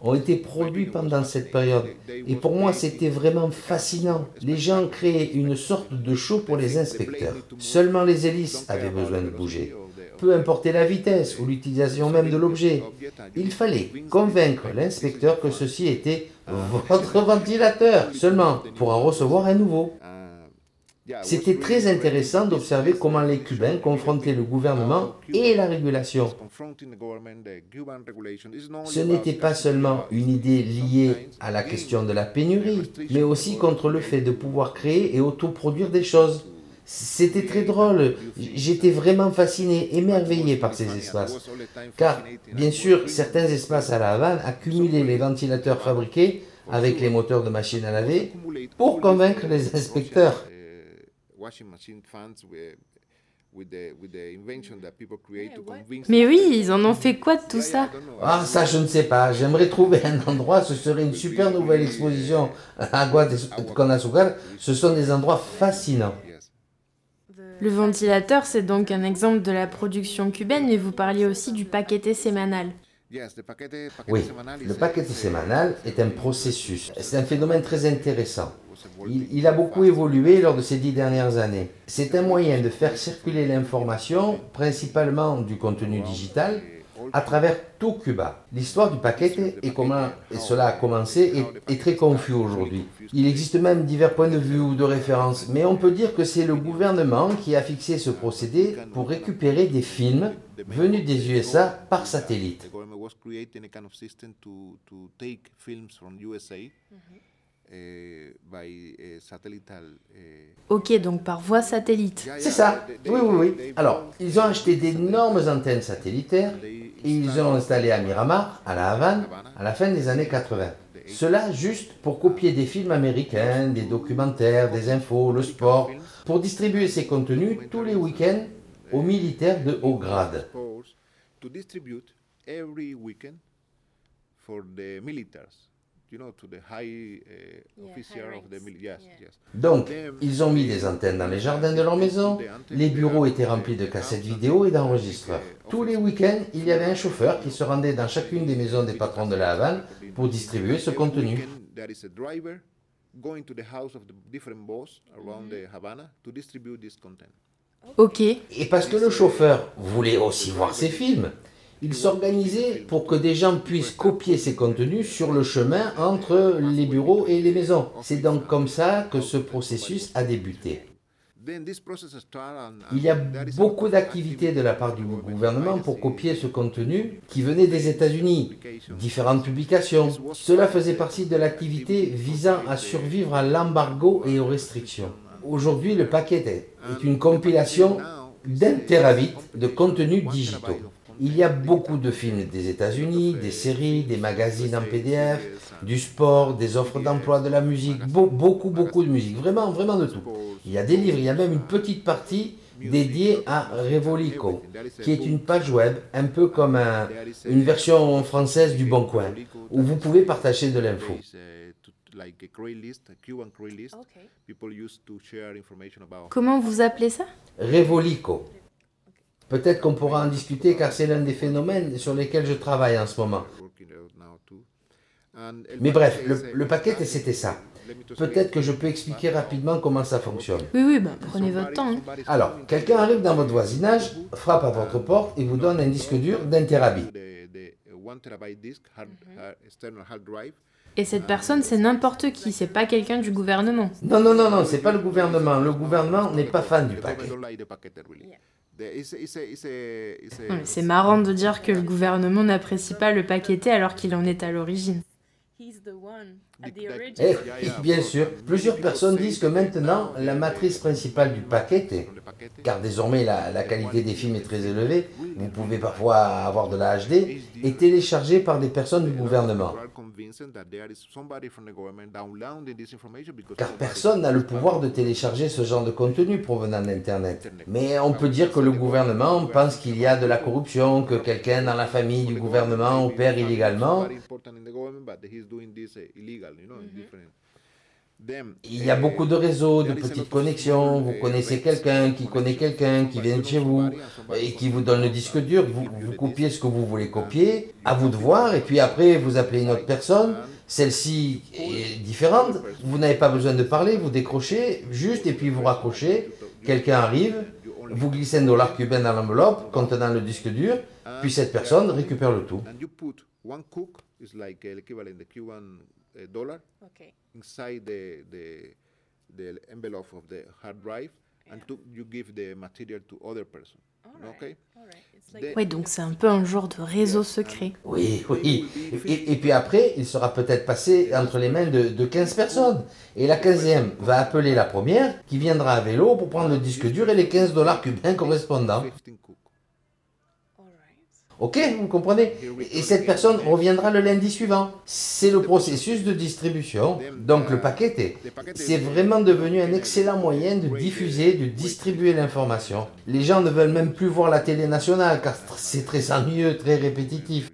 ont été produits pendant cette période. Et pour moi, c'était vraiment fascinant. Les gens créaient une sorte de show pour les inspecteurs. Seulement les hélices avaient besoin de bouger peu importe la vitesse ou l'utilisation même de l'objet. Il fallait convaincre l'inspecteur que ceci était votre ventilateur, seulement pour en recevoir un nouveau. C'était très intéressant d'observer comment les Cubains confrontaient le gouvernement et la régulation. Ce n'était pas seulement une idée liée à la question de la pénurie, mais aussi contre le fait de pouvoir créer et autoproduire des choses. C'était très drôle. J'étais vraiment fasciné, émerveillé par ces espaces. Car, bien sûr, certains espaces à La Havane accumulaient les ventilateurs fabriqués avec les moteurs de machines à laver pour convaincre les inspecteurs. Mais oui, ils en ont fait quoi de tout ça? Ah, ça je ne sais pas. J'aimerais trouver un endroit, ce serait une super nouvelle exposition à Guadalajara. Ce sont des endroits fascinants. Le ventilateur, c'est donc un exemple de la production cubaine, mais vous parliez aussi du paqueté sémanal. Oui, le paqueté sémanal est un processus. C'est un phénomène très intéressant. Il, il, a beaucoup évolué lors de ces dix dernières années. C'est un moyen de faire circuler l'information, principalement du contenu digital, à travers tout Cuba. L'histoire du paquet et comment cela a commencé est, très confus aujourd'hui. Il existe même divers points de vue ou de référence, mais on peut dire que c'est le gouvernement qui a fixé ce procédé pour récupérer des films venus des USA par satellite. Ok, donc par voie satellite. C'est ça, oui, oui, oui. Alors, ils ont acheté d'énormes antennes satellitaires et ils ont installé à Miramar, à La Havane, à la fin des années 80. Cela juste pour copier des films américains, des documentaires, des infos, le sport, pour distribuer ces contenus tous les week-ends aux militaires de haut grade. Donc, ils ont mis des antennes dans les jardins de leur maison. Les bureaux étaient remplis de cassettes vidéo et d'enregistreurs. Tous les week-ends, il y avait un chauffeur qui se rendait dans chacune des maisons des patrons de la Havane pour distribuer ce contenu. Ok. Et parce que le chauffeur voulait aussi voir ces films, il s'organisait pour que des gens puissent copier ces contenus sur le chemin entre les bureaux et les maisons. C'est donc comme ça que ce processus a débuté. Il y a beaucoup d'activités de la part du gouvernement pour copier ce contenu qui venait des États-Unis, différentes publications. Cela faisait partie de l'activité visant à survivre à l'embargo et aux restrictions. Aujourd'hui, le paquet est une compilation d'un terabit de contenus digitaux. Il y a beaucoup de films des États-Unis, des séries, des magazines en PDF, du sport, des offres d'emploi, de la musique, beaucoup, beaucoup de musique, vraiment, vraiment de tout. Il y a des livres, il y a même une petite partie dédiée à Revolico, qui est une page web, un peu comme une version française du Bon Coin, où vous pouvez partager de l'info. Comment vous appelez ça? Revolico. Peut-être qu'on pourra en discuter car c'est l'un des phénomènes sur lesquels je travaille en ce moment. Mais bref, le, paquet, c'était ça. Peut-être que je peux expliquer rapidement comment ça fonctionne. Oui, oui, bah, prenez votre temps. Hein. Alors, quelqu'un arrive dans votre voisinage, frappe à votre porte et vous donne un disque dur d'un terabit. Et cette personne, c'est n'importe qui, c'est pas quelqu'un du gouvernement. Non, non, non, non, c'est pas le gouvernement. Le gouvernement n'est pas fan du paquet. C'est marrant de dire que le gouvernement n'apprécie pas le paqueté alors qu'il en est à l'origine. Eh, bien sûr, plusieurs personnes disent que maintenant, la matrice principale du paquet, car désormais la, la, qualité des films est très élevée, vous pouvez parfois avoir de la HD, est téléchargée par des personnes du gouvernement. Car personne n'a le pouvoir de télécharger ce genre de contenu provenant d'Internet. Mais on peut dire que le gouvernement pense qu'il y a de la corruption, que quelqu'un dans la famille du gouvernement opère illégalement. Il y a beaucoup de réseaux, de petites connexions. Vous connaissez quelqu'un qui connaît quelqu'un qui vient de chez vous et qui vous donne le disque dur. Vous, vous copiez ce que vous voulez copier. À vous de voir. Et puis après, vous appelez une autre personne. Celle-ci est différente. Vous n'avez pas besoin de parler. Vous décrochez juste et puis vous raccrochez. Quelqu'un arrive. Vous glissez un dollar cubain dans l'enveloppe contenant le disque dur. Puis cette personne récupère le tout. Dollar okay. inside the, the, the envelope of the hard drive yeah. and to, you give the material to other person. Okay? Oui, donc c'est un peu un genre de réseau secret. Oui, oui. Et, et puis après, il sera peut-être passé entre les mains de, de 15 personnes. Et la 15e va appeler la première qui viendra à vélo pour prendre le disque dur et les 15 dollars cubains correspondants. Ok, vous comprenez Et cette personne reviendra le lundi suivant. C'est le processus de distribution. Donc le paquet c'est vraiment devenu un excellent moyen de diffuser, de distribuer l'information. Les gens ne veulent même plus voir la télé nationale car c'est très ennuyeux, très répétitif.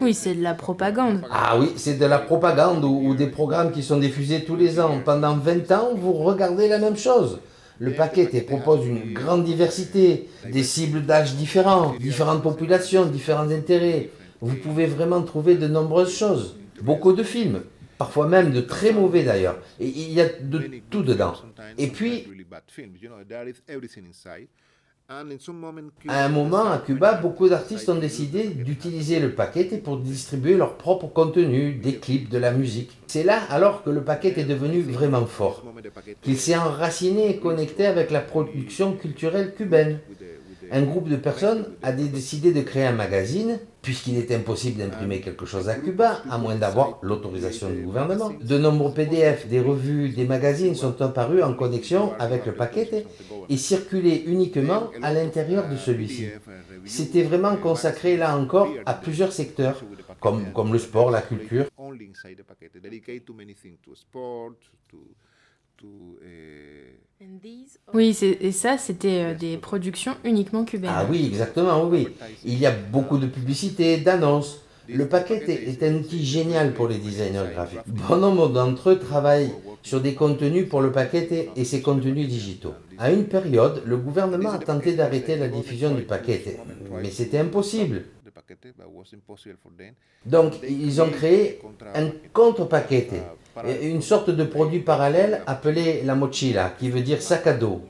Oui, c'est de la propagande. Ah oui, c'est de la propagande ou, ou des programmes qui sont diffusés tous les ans. Pendant 20 ans, vous regardez la même chose. Le paquet propose une grande diversité, des cibles d'âge différents, différentes populations, différents intérêts. Vous pouvez vraiment trouver de nombreuses choses, beaucoup de films, parfois même de très mauvais d'ailleurs. Il y a de tout dedans. Et puis, à un moment, à Cuba, beaucoup d'artistes ont décidé d'utiliser le paquet pour distribuer leur propre contenu, des clips, de la musique. C'est là alors que le paquet est devenu vraiment fort, qu'il s'est enraciné et connecté avec la production culturelle cubaine. Un groupe de personnes a décidé de créer un magazine puisqu'il est impossible d'imprimer quelque chose à Cuba, à moins d'avoir l'autorisation du gouvernement. De nombreux PDF, des revues, des magazines sont apparus en connexion avec le paquet et circulaient uniquement à l'intérieur de celui-ci. C'était vraiment consacré là encore à plusieurs secteurs, comme, comme le sport, la culture. Oui, et ça, c'était euh, des productions uniquement cubaines. Ah oui, exactement, oui. Il y a beaucoup de publicités, d'annonces. Le paquet est un outil génial pour les designers graphiques. Bon nombre d'entre eux travaillent sur des contenus pour le paquet et ses contenus digitaux. À une période, le gouvernement a tenté d'arrêter la diffusion du paquet, mais c'était impossible. Donc, ils ont créé un contre-paquet une sorte de produit parallèle appelé la mochila, qui veut dire sac à dos.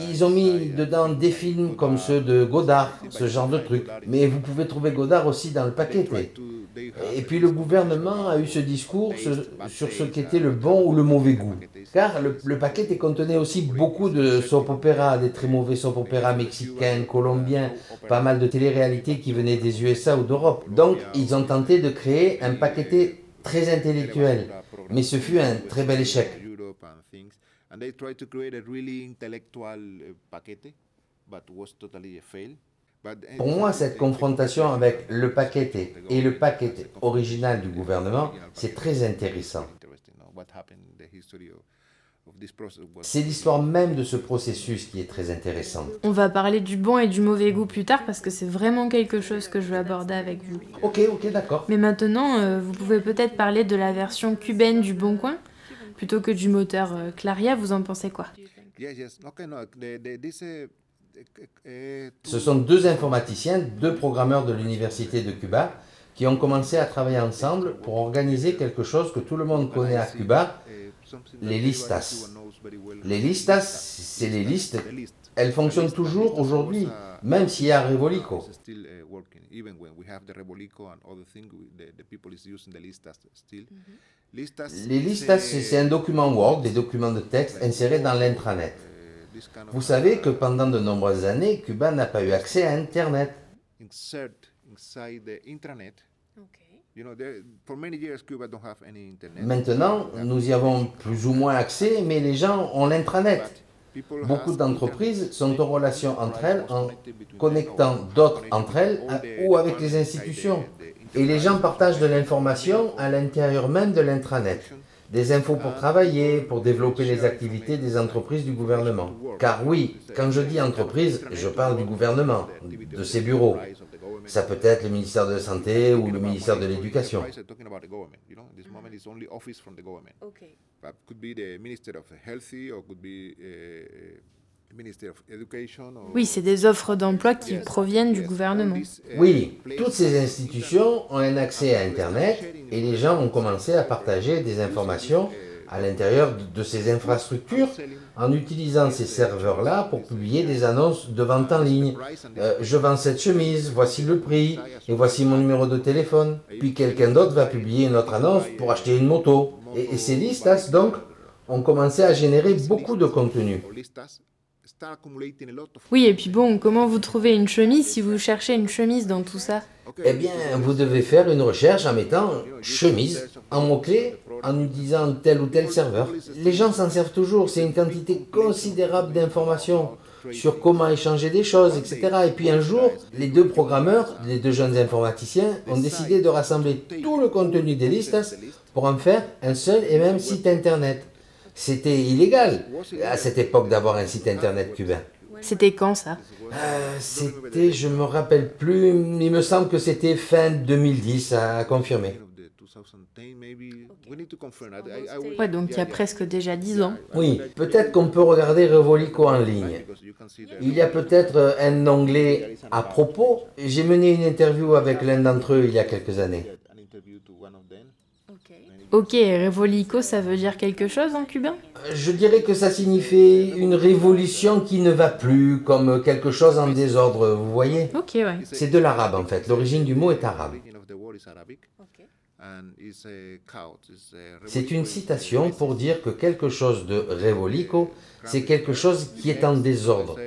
Ils ont mis dedans des films comme ceux de Godard, ce genre de truc. Mais vous pouvez trouver Godard aussi dans le paquet. Et puis le gouvernement a eu ce discours sur ce qu'était le bon ou le mauvais goût. Car le, le paquet contenait aussi beaucoup de soap opéra, des très mauvais soap opéra mexicains, colombiens, pas mal de télé-réalités qui venaient des USA ou d'Europe. Donc ils ont tenté de créer un paquet très intellectuel. Mais ce fut un très bel échec. Pour moi, cette confrontation avec le paquet et le paquet original du gouvernement, c'est très intéressant. C'est l'histoire même de ce processus qui est très intéressante. On va parler du bon et du mauvais goût plus tard parce que c'est vraiment quelque chose que je veux aborder avec vous. Ok, ok, d'accord. Mais maintenant, euh, vous pouvez peut-être parler de la version cubaine du Bon Coin plutôt que du moteur euh, Claria. Vous en pensez quoi? Ce sont deux informaticiens, deux programmeurs de l'université de Cuba qui ont commencé à travailler ensemble pour organiser quelque chose que tout le monde connaît à Cuba, les listas. Les listas, c'est les listes. Elles fonctionnent toujours aujourd'hui, même s'il y a Revolico. Les listas, c'est un document Word, des documents de texte insérés dans l'intranet. Vous savez que pendant de nombreuses années, Cuba n'a pas eu accès à Internet. Maintenant, nous y avons plus ou moins accès, mais les gens ont l'intranet. Beaucoup d'entreprises sont en relation entre elles en connectant d'autres entre elles ou avec les institutions. Et les gens partagent de l'information à l'intérieur même de l'intranet. Des infos pour travailler, pour développer les activités des entreprises du gouvernement. Car oui, quand je dis entreprise, je parle du gouvernement, de ses bureaux. Ça peut être le ministère de la Santé ou le ministère de l'Éducation. Oui, c'est des offres d'emploi qui proviennent du gouvernement. Oui, toutes ces institutions ont un accès à Internet et les gens ont commencé à partager des informations à l'intérieur de ces infrastructures en utilisant ces serveurs-là pour publier des annonces de vente en ligne. Euh, je vends cette chemise, voici le prix, et voici mon numéro de téléphone. Puis quelqu'un d'autre va publier une autre annonce pour acheter une moto. Et, ces listes, donc, ont commencé à générer beaucoup de contenu. Oui, et puis bon, comment vous trouvez une chemise si vous cherchez une chemise dans tout ça? Eh bien, vous devez faire une recherche en mettant chemise en mots-clés, en utilisant tel ou tel serveur. Les gens s'en servent toujours, c'est une quantité considérable d'informations sur comment échanger des choses, etc. Et puis un jour, les deux programmeurs, les deux jeunes informaticiens, ont décidé de rassembler tout le contenu des listes pour en faire un seul et même site internet. C'était illégal à cette époque d'avoir un site internet cubain. C'était quand ça? Euh, C'était, je me rappelle plus, il me semble que c'était fin 2010 à confirmer. Ouais, donc il y a presque déjà 10 ans. Oui, peut-être qu'on peut regarder Revolico en ligne. Il y a peut-être un onglet à propos. J'ai mené une interview avec l'un d'entre eux il y a quelques années. Ok, Revolico, ça veut dire quelque chose en cubain? Je dirais que ça signifie une révolution qui ne va plus, comme quelque chose en désordre, vous voyez? Ok, ouais. C'est de l'arabe en fait, l'origine du mot est arabe. C'est une citation pour dire que quelque chose de Revolico, c'est quelque chose qui est en désordre.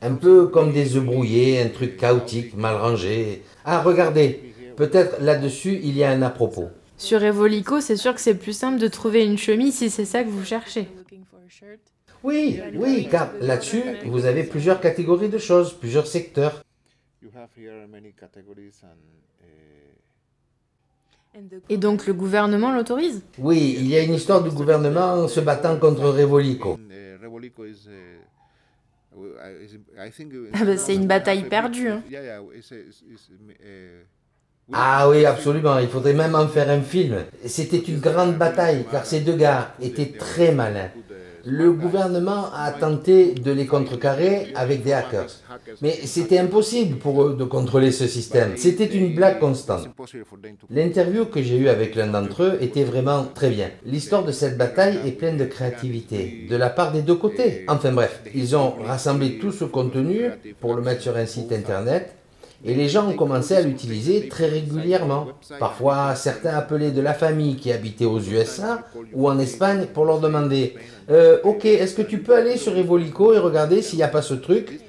Un peu comme des œufs brouillés, un truc chaotique, mal rangé. Ah, regardez, peut-être là-dessus il y a un à propos. Sur Evolico, c'est sûr que c'est plus simple de trouver une chemise si c'est ça que vous cherchez. Oui, oui, car là-dessus, vous avez plusieurs catégories de choses, plusieurs secteurs. Et donc le gouvernement l'autorise? Oui, il y a une histoire du gouvernement se battant contre Revolico. Ah ben, c'est une bataille perdue. Hein. Ah oui, absolument. Il faudrait même en faire un film. C'était une grande bataille car ces deux gars étaient très malins. Le gouvernement a tenté de les contrecarrer avec des hackers. Mais c'était impossible pour eux de contrôler ce système. C'était une blague constante. L'interview que j'ai eue avec l'un d'entre eux était vraiment très bien. L'histoire de cette bataille est pleine de créativité, de la part des deux côtés. Enfin bref, ils ont rassemblé tout ce contenu pour le mettre sur un site internet et les gens ont commencé à l'utiliser très régulièrement. Parfois, certains appelaient de la famille qui habitait aux USA ou en Espagne pour leur demander euh, Ok, est-ce que tu peux aller sur Evolico et regarder s'il n'y a pas ce truc?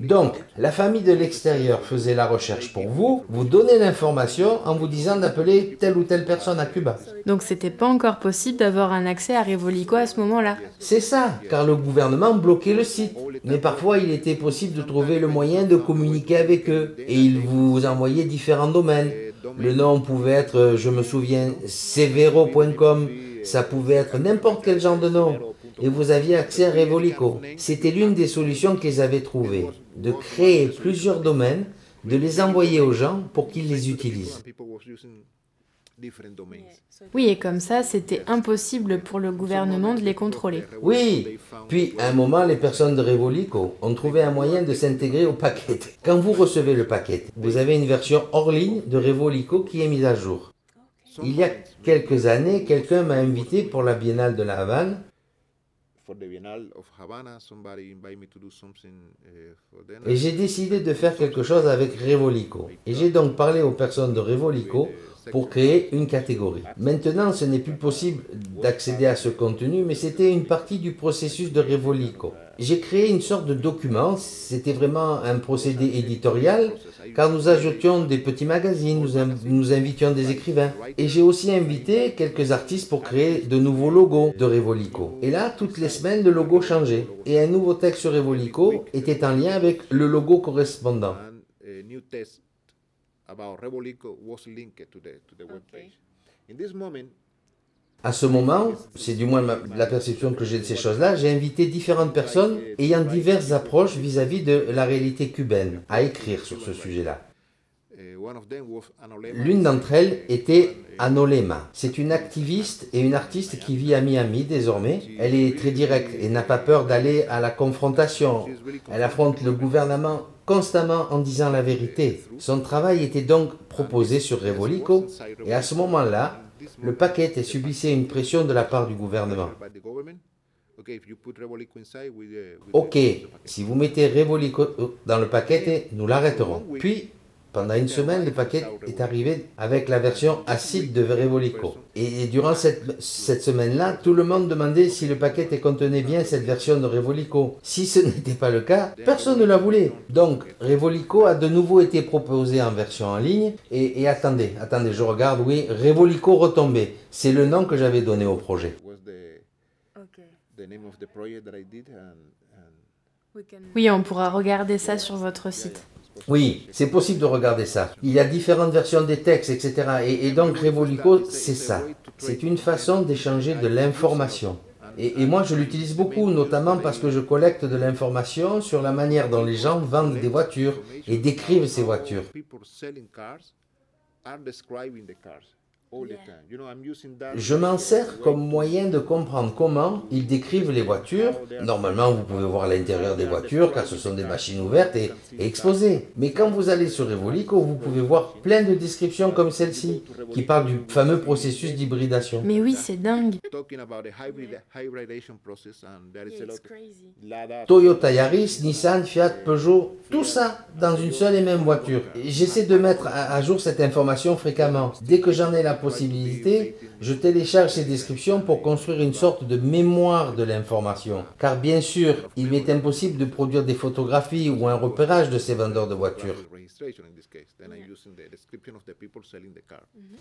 Donc, la famille de l'extérieur faisait la recherche pour vous, vous donnez l'information en vous disant d'appeler telle ou telle personne à Cuba. Donc c'était pas encore possible d'avoir un accès à Revolico à ce moment-là C'est ça, car le gouvernement bloquait le site. Mais parfois il était possible de trouver le moyen de communiquer avec eux. Et ils vous envoyaient différents domaines. Le nom pouvait être, je me souviens, severo.com. Ça pouvait être n'importe quel genre de nom et vous aviez accès à Revolico. C'était l'une des solutions qu'ils avaient trouvées, de créer plusieurs domaines, de les envoyer aux gens pour qu'ils les utilisent. Oui, et comme ça, c'était impossible pour le gouvernement de les contrôler. Oui, puis à un moment, les personnes de Revolico ont trouvé un moyen de s'intégrer au paquet. Quand vous recevez le paquet, vous avez une version hors ligne de Revolico qui est mise à jour. Il y a quelques années, quelqu'un m'a invité pour la Biennale de la Havane et j'ai décidé de faire quelque chose avec Revolico. Et j'ai donc parlé aux personnes de Revolico pour créer une catégorie. Maintenant, ce n'est plus possible d'accéder à ce contenu, mais c'était une partie du processus de Revolico. J'ai créé une sorte de document, c'était vraiment un procédé éditorial, car nous ajoutions des petits magazines, nous, nous invitions des écrivains. Et j'ai aussi invité quelques artistes pour créer de nouveaux logos de Revolico. Et là, toutes les semaines, le logo changeait. Et un nouveau texte sur Revolico était en lien avec le logo correspondant. À ce moment, c'est du moins la perception que j'ai de ces choses-là, j'ai invité différentes personnes ayant diverses approches vis-à-vis de la réalité cubaine à écrire sur ce sujet-là. L'une d'entre elles était Anolema. C'est une activiste et une artiste qui vit à Miami désormais. Elle est très directe et n'a pas peur d'aller à la confrontation. Elle affronte le gouvernement constamment en disant la vérité. Son travail était donc proposé sur Revolico et à ce moment-là, le paquet subissait une pression de la part du gouvernement. Ok, si vous mettez Revolico dans le paquet, nous l'arrêterons. Puis, pendant une semaine, le paquet est arrivé avec la version acide de Revolico. Et durant cette, cette semaine-là, tout le monde demandait si le paquet contenait bien cette version de Revolico. Si ce n'était pas le cas, personne ne la voulait. Donc, Revolico a de nouveau été proposé en version en ligne. Et, attendez, attendez, je regarde, oui, Revolico retombé. C'est le nom que j'avais donné au projet. Oui, on pourra regarder ça sur votre site. Oui, c'est possible de regarder ça. Il y a différentes versions des textes, etc. Et, donc Revolico, c'est ça. C'est une façon d'échanger de l'information. Et, moi, je l'utilise beaucoup, notamment parce que je collecte de l'information sur la manière dont les gens vendent des voitures et décrivent ces voitures. Je m'en sers comme moyen de comprendre comment ils décrivent les voitures. Normalement, vous pouvez voir l'intérieur des voitures car ce sont des machines ouvertes et, exposées. Mais quand vous allez sur Evolico, vous pouvez voir plein de descriptions comme celle-ci qui parlent du fameux processus d'hybridation. Mais oui, c'est dingue. Toyota Yaris, Nissan, Fiat, Peugeot, tout ça dans une seule et même voiture. J'essaie de mettre à jour cette information fréquemment. Dès que j'en ai la possibilité, je télécharge ces descriptions pour construire une sorte de mémoire de l'information. Car bien sûr, il m'est impossible de produire des photographies ou un repérage de ces vendeurs de voitures.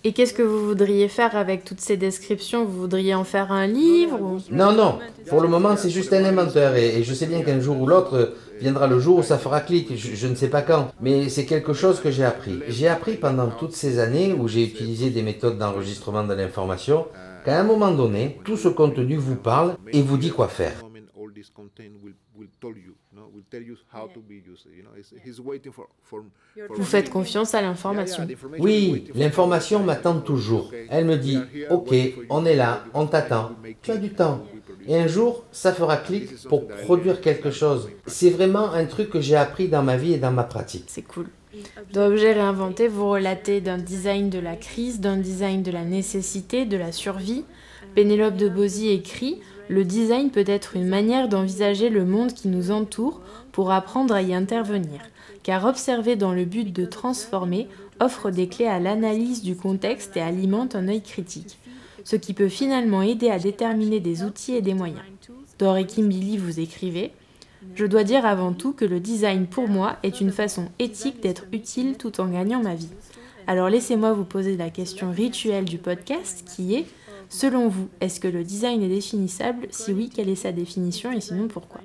Et qu'est-ce que vous voudriez faire avec toutes ces descriptions? Vous voudriez en faire un livre Non, non. Pour le moment, c'est juste un inventaire. Et, je sais bien qu'un jour ou l'autre viendra le jour où ça fera clic. Je, je ne sais pas quand. Mais c'est quelque chose que j'ai appris. J'ai appris pendant toutes ces années où j'ai utilisé des méthodes d'enregistrement de l'information qu'à un moment donné, tout ce contenu vous parle et vous dit quoi faire. Vous faites confiance à l'information. Oui, l'information m'attend toujours. Elle me dit, ok, on est là, on t'attend, tu as du temps. Et un jour, ça fera clic pour produire quelque chose. C'est vraiment un truc que j'ai appris dans ma vie et dans ma pratique. C'est cool. Dans Objet réinventé, vous relatez d'un design de la crise, d'un design de la nécessité, de la survie. Pénélope de Bozy écrit Le design peut être une manière d'envisager le monde qui nous entoure pour apprendre à y intervenir, car observer dans le but de transformer offre des clés à l'analyse du contexte et alimente un œil critique, ce qui peut finalement aider à déterminer des outils et des moyens. Dor et Billy vous écrivez je dois dire avant tout que le design pour moi est une façon éthique d'être utile tout en gagnant ma vie. Alors laissez-moi vous poser la question rituelle du podcast qui est, selon vous, est-ce que le design est définissable? Si oui, quelle est sa définition et sinon pourquoi?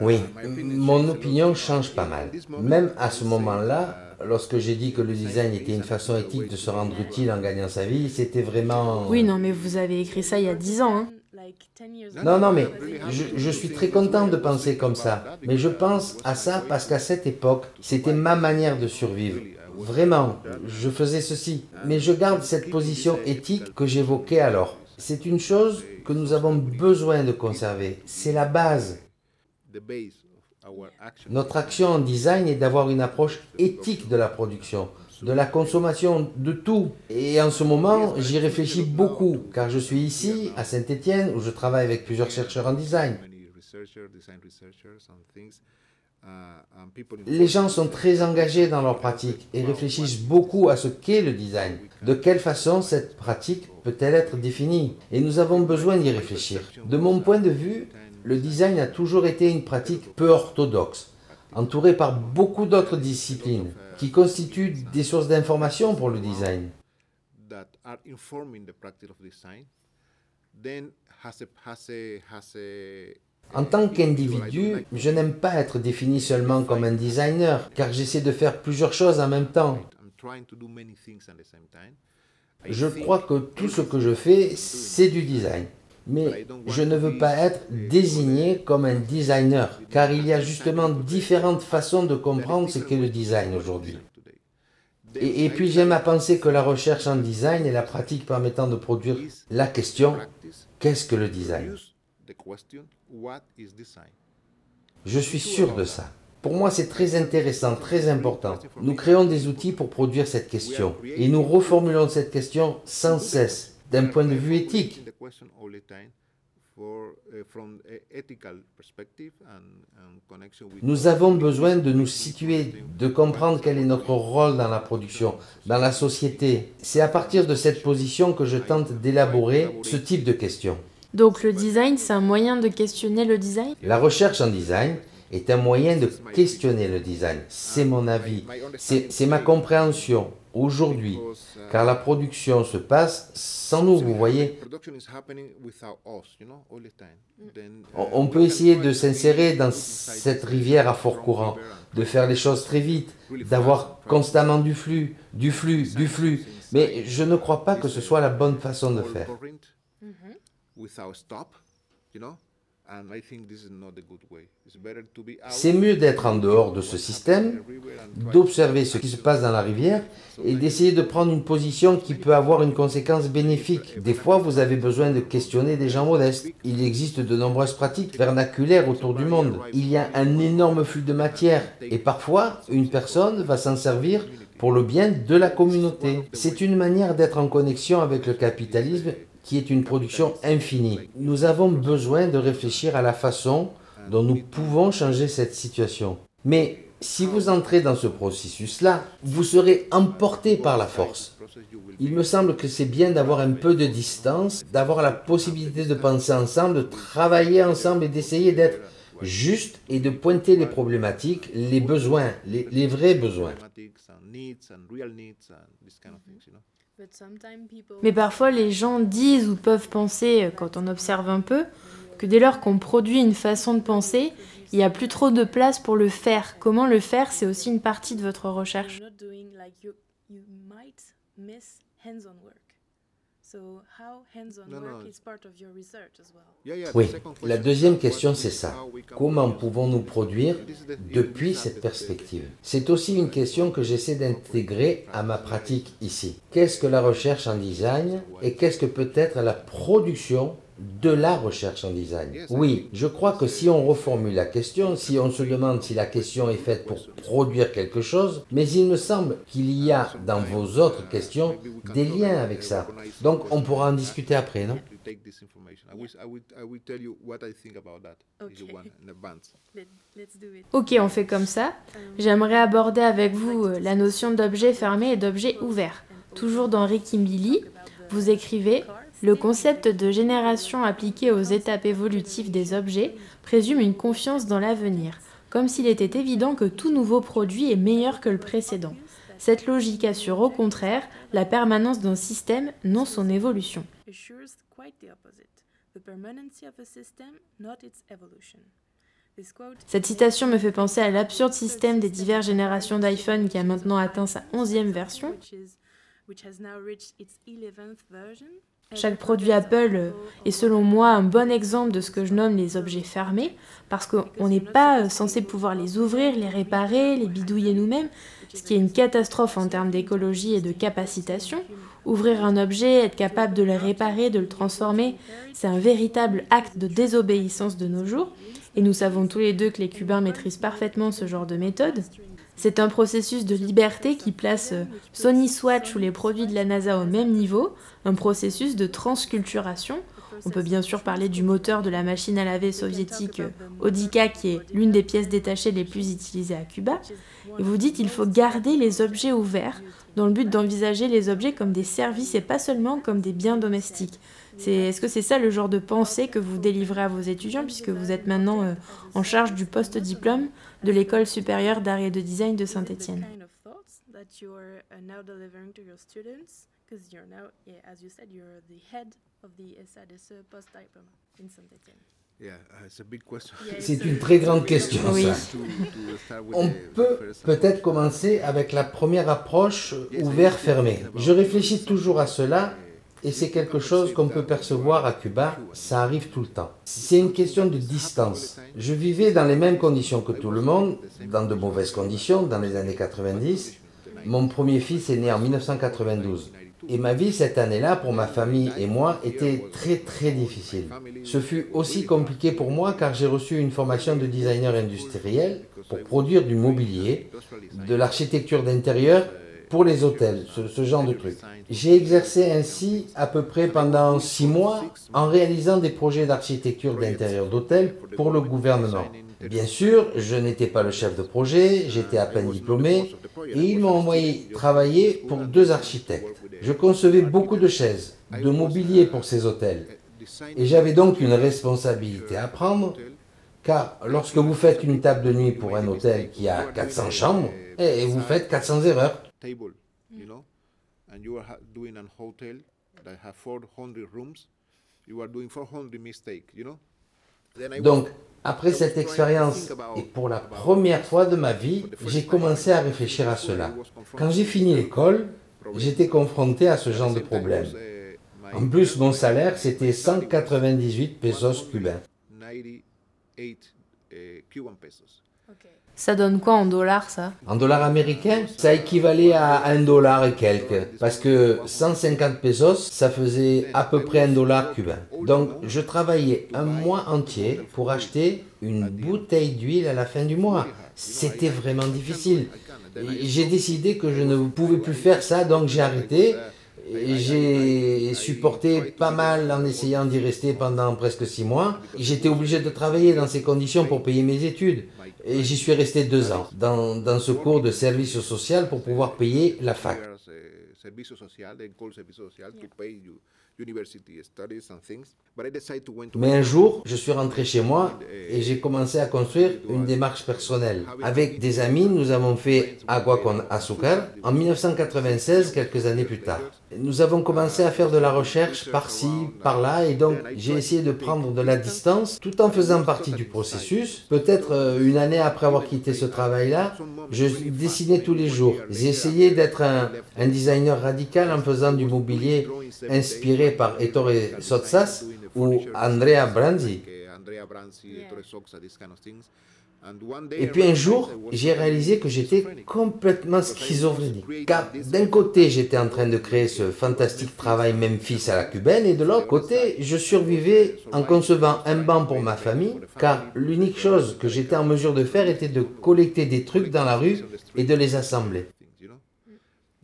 Oui, mon opinion change pas mal. Même à ce moment-là, lorsque j'ai dit que le design était une façon éthique de se rendre utile en gagnant sa vie, c'était vraiment... Oui, non, mais vous avez écrit ça il y a 10 ans. Hein. Non, non, mais je, je, suis très content de penser comme ça. Mais je pense à ça parce qu'à cette époque, c'était ma manière de survivre. Vraiment, je faisais ceci. Mais je garde cette position éthique que j'évoquais alors. C'est une chose que nous avons besoin de conserver. C'est la base. Notre action en design est d'avoir une approche éthique de la production, de la consommation, de tout. Et en ce moment, j'y réfléchis beaucoup, car je suis ici, à Saint-Étienne, où je travaille avec plusieurs chercheurs en design. Les gens sont très engagés dans leur pratique et réfléchissent beaucoup à ce qu'est le design. De quelle façon cette pratique peut-elle être définie? Et nous avons besoin d'y réfléchir. De mon point de vue, le design a toujours été une pratique peu orthodoxe, entourée par beaucoup d'autres disciplines qui constituent des sources d'information pour le design. En tant qu'individu, je n'aime pas être défini seulement comme un designer, car j'essaie de faire plusieurs choses en même temps. Je crois que tout ce que je fais, c'est du design. Mais je ne veux pas être désigné comme un designer, car il y a justement différentes façons de comprendre ce qu'est le design aujourd'hui. Et, et, puis j'aime à penser que la recherche en design est la pratique permettant de produire la question qu'est-ce que le design? Je suis sûr de ça. Pour moi, c'est très intéressant, très important. Nous créons des outils pour produire cette question et nous reformulons cette question sans cesse d'un point de vue éthique. Nous avons besoin de nous situer, de comprendre quel est notre rôle dans la production, dans la société. C'est à partir de cette position que je tente d'élaborer ce type de questions. Donc le design, c'est un moyen de questionner le design? La recherche en design est un moyen de questionner le design. C'est mon avis, c'est ma compréhension aujourd'hui, car la production se passe sans nous, vous voyez. On peut essayer de s'insérer dans cette rivière à fort courant, de faire les choses très vite, d'avoir constamment du flux, du flux, du flux, mais je ne crois pas que ce soit la bonne façon de faire. C'est mieux d'être en dehors de ce système, d'observer ce qui se passe dans la rivière et d'essayer de prendre une position qui peut avoir une conséquence bénéfique. Des fois, vous avez besoin de questionner des gens modestes. Il existe de nombreuses pratiques vernaculaires autour du monde. Il y a un énorme flux de matière et parfois, une personne va s'en servir pour le bien de la communauté. C'est une manière d'être en connexion avec le capitalisme qui est une production infinie. Nous avons besoin de réfléchir à la façon dont nous pouvons changer cette situation. Mais si vous entrez dans ce processus-là, vous serez emporté par la force. Il me semble que c'est bien d'avoir un peu de distance, d'avoir la possibilité de penser ensemble, de travailler ensemble et d'essayer d'être juste et de pointer les problématiques, les besoins, les, vrais besoins. Mais parfois, les gens disent ou peuvent penser, euh, quand on observe un peu, que dès lors qu'on produit une façon de penser, il n'y a plus trop de place pour le faire. Comment le faire, c'est aussi une partie de votre recherche. Oui, la deuxième question c'est ça. Comment pouvons-nous produire depuis cette perspective C'est aussi une question que j'essaie d'intégrer à ma pratique ici. Qu'est-ce que la recherche en design et qu'est-ce que peut être la production de la recherche en design. Oui, je crois que si on reformule la question, si on se demande si la question est faite pour produire quelque chose, mais il me semble qu'il y a dans vos autres questions des liens avec ça. Donc on pourra en discuter après, non? Ok, on fait comme ça. J'aimerais aborder avec vous euh, la notion d'objet fermé et d'objet ouvert. Toujours dans Rick Billy, vous écrivez le concept de génération appliqué aux étapes évolutives des objets présume une confiance dans l'avenir, comme s'il était évident que tout nouveau produit est meilleur que le précédent. Cette logique assure au contraire la permanence d'un système, non son évolution. Cette citation me fait penser à l'absurde système des diverses générations d'iPhone qui a maintenant atteint sa onzième version. Chaque produit Apple est selon moi un bon exemple de ce que je nomme les objets fermés, parce qu'on n'est pas censé pouvoir les ouvrir, les réparer, les bidouiller nous-mêmes, ce qui est une catastrophe en termes d'écologie et de capacitation. Ouvrir un objet, être capable de le réparer, de le transformer, c'est un véritable acte de désobéissance de nos jours, et nous savons tous les deux que les Cubains maîtrisent parfaitement ce genre de méthode. C'est un processus de liberté qui place Sony Swatch ou les produits de la NASA au même niveau, un processus de transculturation. On peut bien sûr parler du moteur de la machine à laver soviétique Odika, qui est l'une des pièces détachées les plus utilisées à Cuba. Et vous dites qu'il faut garder les objets ouverts dans le but d'envisager les objets comme des services et pas seulement comme des biens domestiques. Est-ce que c'est ça le genre de pensée que vous délivrez à vos étudiants, puisque vous êtes maintenant euh, en charge du post-diplôme? De l'École supérieure d'art et de design de Saint-Étienne. C'est une très grande question, ça. On peut peut-être commencer avec la première approche ouvert-fermé. Je réfléchis toujours à cela et c'est quelque chose qu'on peut percevoir à Cuba, ça arrive tout le temps. C'est une question de distance. Je vivais dans les mêmes conditions que tout le monde, dans de mauvaises conditions, dans les années 90. Mon premier fils est né en 1992. Et ma vie cette année-là, pour ma famille et moi, était très très difficile. Ce fut aussi compliqué pour moi car j'ai reçu une formation de designer industriel pour produire du mobilier, de l'architecture d'intérieur pour les hôtels, ce, genre de trucs. J'ai exercé ainsi à peu près pendant six mois en réalisant des projets d'architecture d'intérieur d'hôtel pour le gouvernement. Bien sûr, je n'étais pas le chef de projet, j'étais à peine diplômé, et ils m'ont envoyé travailler pour deux architectes. Je concevais beaucoup de chaises, de mobilier pour ces hôtels, et j'avais donc une responsabilité à prendre, car lorsque vous faites une table de nuit pour un hôtel qui a 400 chambres, et vous faites 400 erreurs. Donc, après cette expérience, et pour la première fois de ma vie, j'ai commencé à réfléchir à cela. Quand j'ai fini l'école, j'étais confronté à ce genre de problème. En plus, mon salaire, c'était 198 pesos cubains. Ça donne quoi en dollars, ça? En dollars américains, ça équivalait à un dollar et quelques. Parce que 150 pesos, ça faisait à peu près un dollar cubain. Donc, je travaillais un mois entier pour acheter une bouteille d'huile à la fin du mois. C'était vraiment difficile. J'ai décidé que je ne pouvais plus faire ça, donc j'ai arrêté. J'ai supporté pas mal en essayant d'y rester pendant presque six mois. J'étais obligé de travailler dans ces conditions pour payer mes études. Et j'y suis resté deux ans dans, dans ce cours de service social pour pouvoir payer la fac. Mais un jour, je suis rentré chez moi et j'ai commencé à construire une démarche personnelle. Avec des amis, nous avons fait Agua con Azúcar en 1996, quelques années plus tard. Nous avons commencé à faire de la recherche par-ci, par-là, et donc j'ai essayé de prendre de la distance tout en faisant partie du processus. Peut-être euh, une année après avoir quitté ce travail-là, je dessinais tous les jours. J'ai essayé d'être un, un designer radical en faisant du mobilier inspiré par Ettore Sotsas ou Andrea Branzi. Et puis un jour, j'ai réalisé que j'étais complètement schizophrénique. Car d'un côté, j'étais en train de créer ce fantastique travail Memphis à la cubaine, et de l'autre côté, je survivais en concevant un banc pour ma famille, car l'unique chose que j'étais en mesure de faire était de collecter des trucs dans la rue et de les assembler.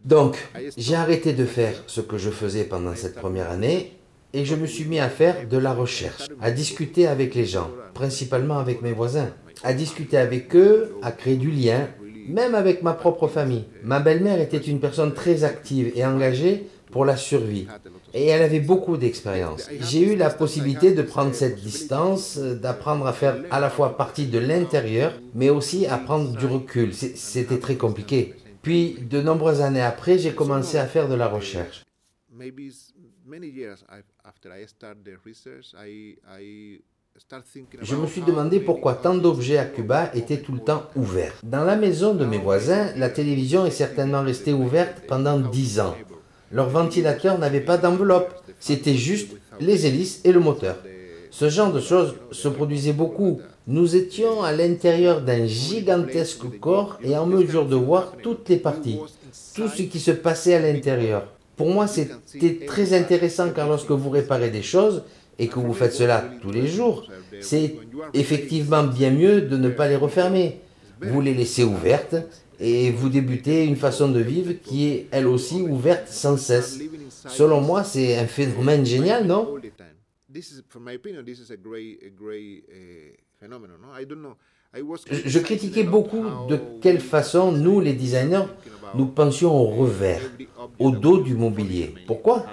Donc, j'ai arrêté de faire ce que je faisais pendant cette première année et je me suis mis à faire de la recherche, à discuter avec les gens, principalement avec mes voisins, à discuter avec eux, à créer du lien, même avec ma propre famille. Ma belle-mère était une personne très active et engagée pour la survie. Et elle avait beaucoup d'expérience. J'ai eu la possibilité de prendre cette distance, d'apprendre à faire à la fois partie de l'intérieur, mais aussi à prendre du recul. C'était très compliqué. Puis, de nombreuses années après, j'ai commencé à faire de la recherche. Je me suis demandé pourquoi tant d'objets à Cuba étaient tout le temps ouverts. Dans la maison de mes voisins, la télévision est certainement restée ouverte pendant dix ans. Leur ventilateur n'avait pas d'enveloppe, c'était juste les hélices et le moteur. Ce genre de choses se produisait beaucoup. Nous étions à l'intérieur d'un gigantesque corps et en mesure de voir toutes les parties, tout ce qui se passait à l'intérieur. Pour moi, c'était très intéressant car lorsque vous réparez des choses et que vous faites cela tous les jours, c'est effectivement bien mieux de ne pas les refermer. Vous les laissez ouvertes et vous débutez une façon de vivre qui est elle aussi ouverte sans cesse. Selon moi, c'est un phénomène génial, non? Je critiquais beaucoup de quelle façon nous, les designers, nous pensions au revers, au dos du mobilier. Pourquoi?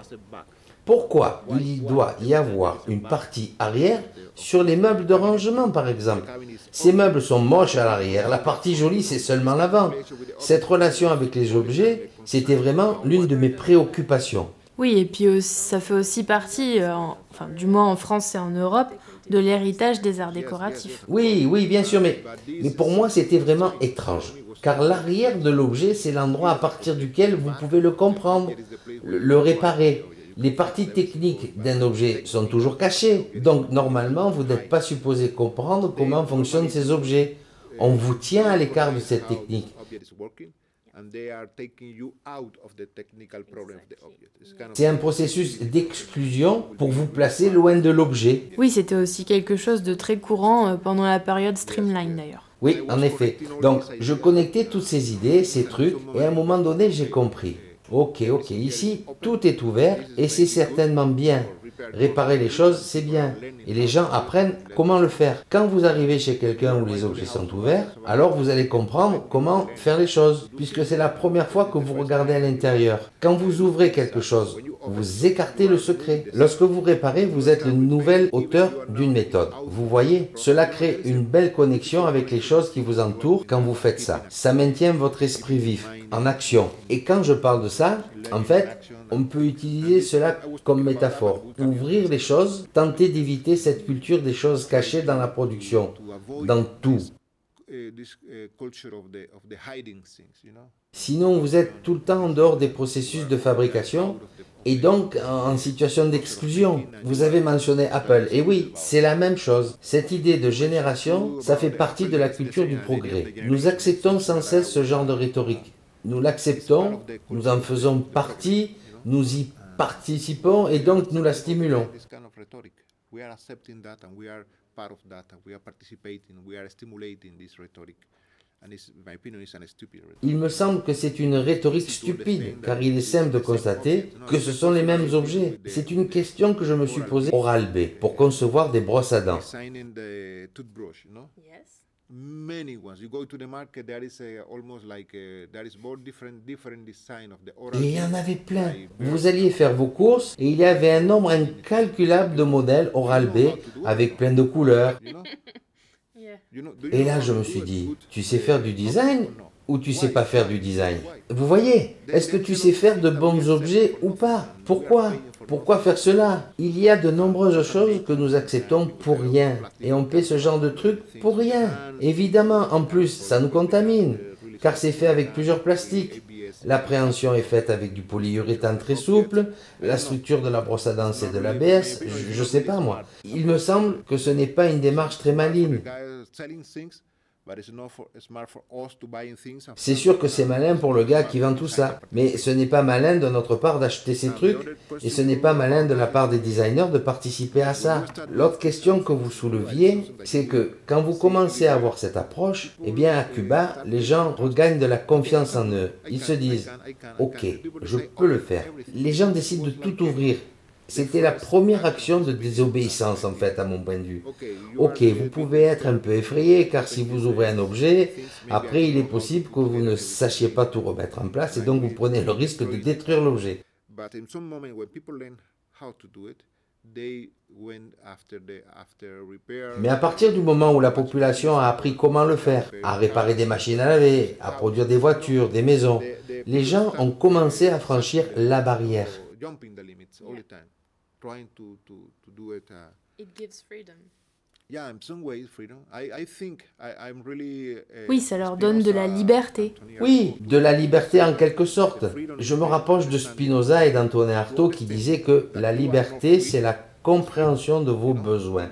Pourquoi il doit y avoir une partie arrière sur les meubles de rangement, par exemple? Ces meubles sont moches à l'arrière, la partie jolie, c'est seulement l'avant. Cette relation avec les objets, c'était vraiment l'une de mes préoccupations. Oui, et puis ça fait aussi partie, euh, du moins en France et en Europe, de l'héritage des arts décoratifs. Oui, oui, bien sûr, mais, pour moi, c'était vraiment étrange. Car l'arrière de l'objet, c'est l'endroit à partir duquel vous pouvez le comprendre, le, réparer. Les parties techniques d'un objet sont toujours cachées, donc normalement, vous n'êtes pas supposé comprendre comment fonctionnent ces objets. On vous tient à l'écart de cette technique. C'est un processus d'exclusion pour vous placer loin de l'objet. Oui, c'était aussi quelque chose de très courant euh, pendant la période Streamline d'ailleurs. Oui, en effet. Donc, je connectais toutes ces idées, ces trucs, et à un moment donné, j'ai compris. Ok, ok, ici, tout est ouvert, et c'est certainement bien Réparer les choses, c'est bien. Et les gens apprennent comment le faire. Quand vous arrivez chez quelqu'un où les objets sont ouverts, alors vous allez comprendre comment faire les choses, puisque c'est la première fois que vous regardez à l'intérieur. Quand vous ouvrez quelque chose, vous écartez le secret. Lorsque vous réparez, vous êtes le nouvel auteur d'une méthode. Vous voyez, cela crée une belle connexion avec les choses qui vous entourent quand vous faites ça. Ça maintient votre esprit vif, en action. Et quand je parle de ça, en fait, on peut utiliser cela comme métaphore. Ouvrir les choses, tenter d'éviter cette culture des choses cachées dans la production, dans tout. Sinon, vous êtes tout le temps en dehors des processus de fabrication et donc en situation d'exclusion. Vous avez mentionné Apple. Et oui, c'est la même chose. Cette idée de génération, ça fait partie de la culture du progrès. Nous acceptons sans cesse ce genre de rhétorique. Nous l'acceptons, nous en faisons partie nous y participons et donc nous la stimulons. Il me semble que c'est une rhétorique stupide, car il est simple de constater que ce sont les mêmes objets. C'est une question que je me suis posée. au B pour concevoir des brosses à dents. Il y en avait plein. Vous alliez faire vos courses et il y avait un nombre incalculable de modèles Oral-B avec plein de couleurs. Et là, je me suis dit, tu sais faire du design ou tu sais pas faire du design? Vous voyez, est-ce que tu sais faire de bons objets ou pas? Pourquoi? Pourquoi faire cela? Il y a de nombreuses choses que nous acceptons pour rien. Et on paie ce genre de trucs pour rien. Évidemment, en plus, ça nous contamine. Car c'est fait avec plusieurs plastiques. L'appréhension est faite avec du polyuréthane très souple. La structure de la brosse à dents, c'est de l'ABS. Je, je sais pas moi. Il me semble que ce n'est pas une démarche très maligne. C'est sûr que c'est malin pour le gars qui vend tout ça, mais ce n'est pas malin de notre part d'acheter ces trucs, et ce n'est pas malin de la part des designers de participer à ça. L'autre question que vous souleviez, c'est que quand vous commencez à avoir cette approche, eh bien à Cuba, les gens regagnent de la confiance en eux. Ils se disent, ok, je peux le faire. Les gens décident de tout ouvrir c'était la première action de désobéissance, en fait, à mon point de vue. Ok, vous pouvez être un peu effrayé, car si vous ouvrez un objet, après, il est possible que vous ne sachiez pas tout remettre en place, et donc vous prenez le risque de détruire l'objet. Mais à partir du moment où la population a appris comment le faire, à réparer des machines à laver, à produire des voitures, des maisons, les gens ont commencé à franchir la barrière. Oui, ça leur donne de la liberté. Oui, de la liberté en quelque sorte. Je me rapproche de Spinoza et d'Antoine Artaud qui disaient que la liberté, c'est la compréhension de vos besoins.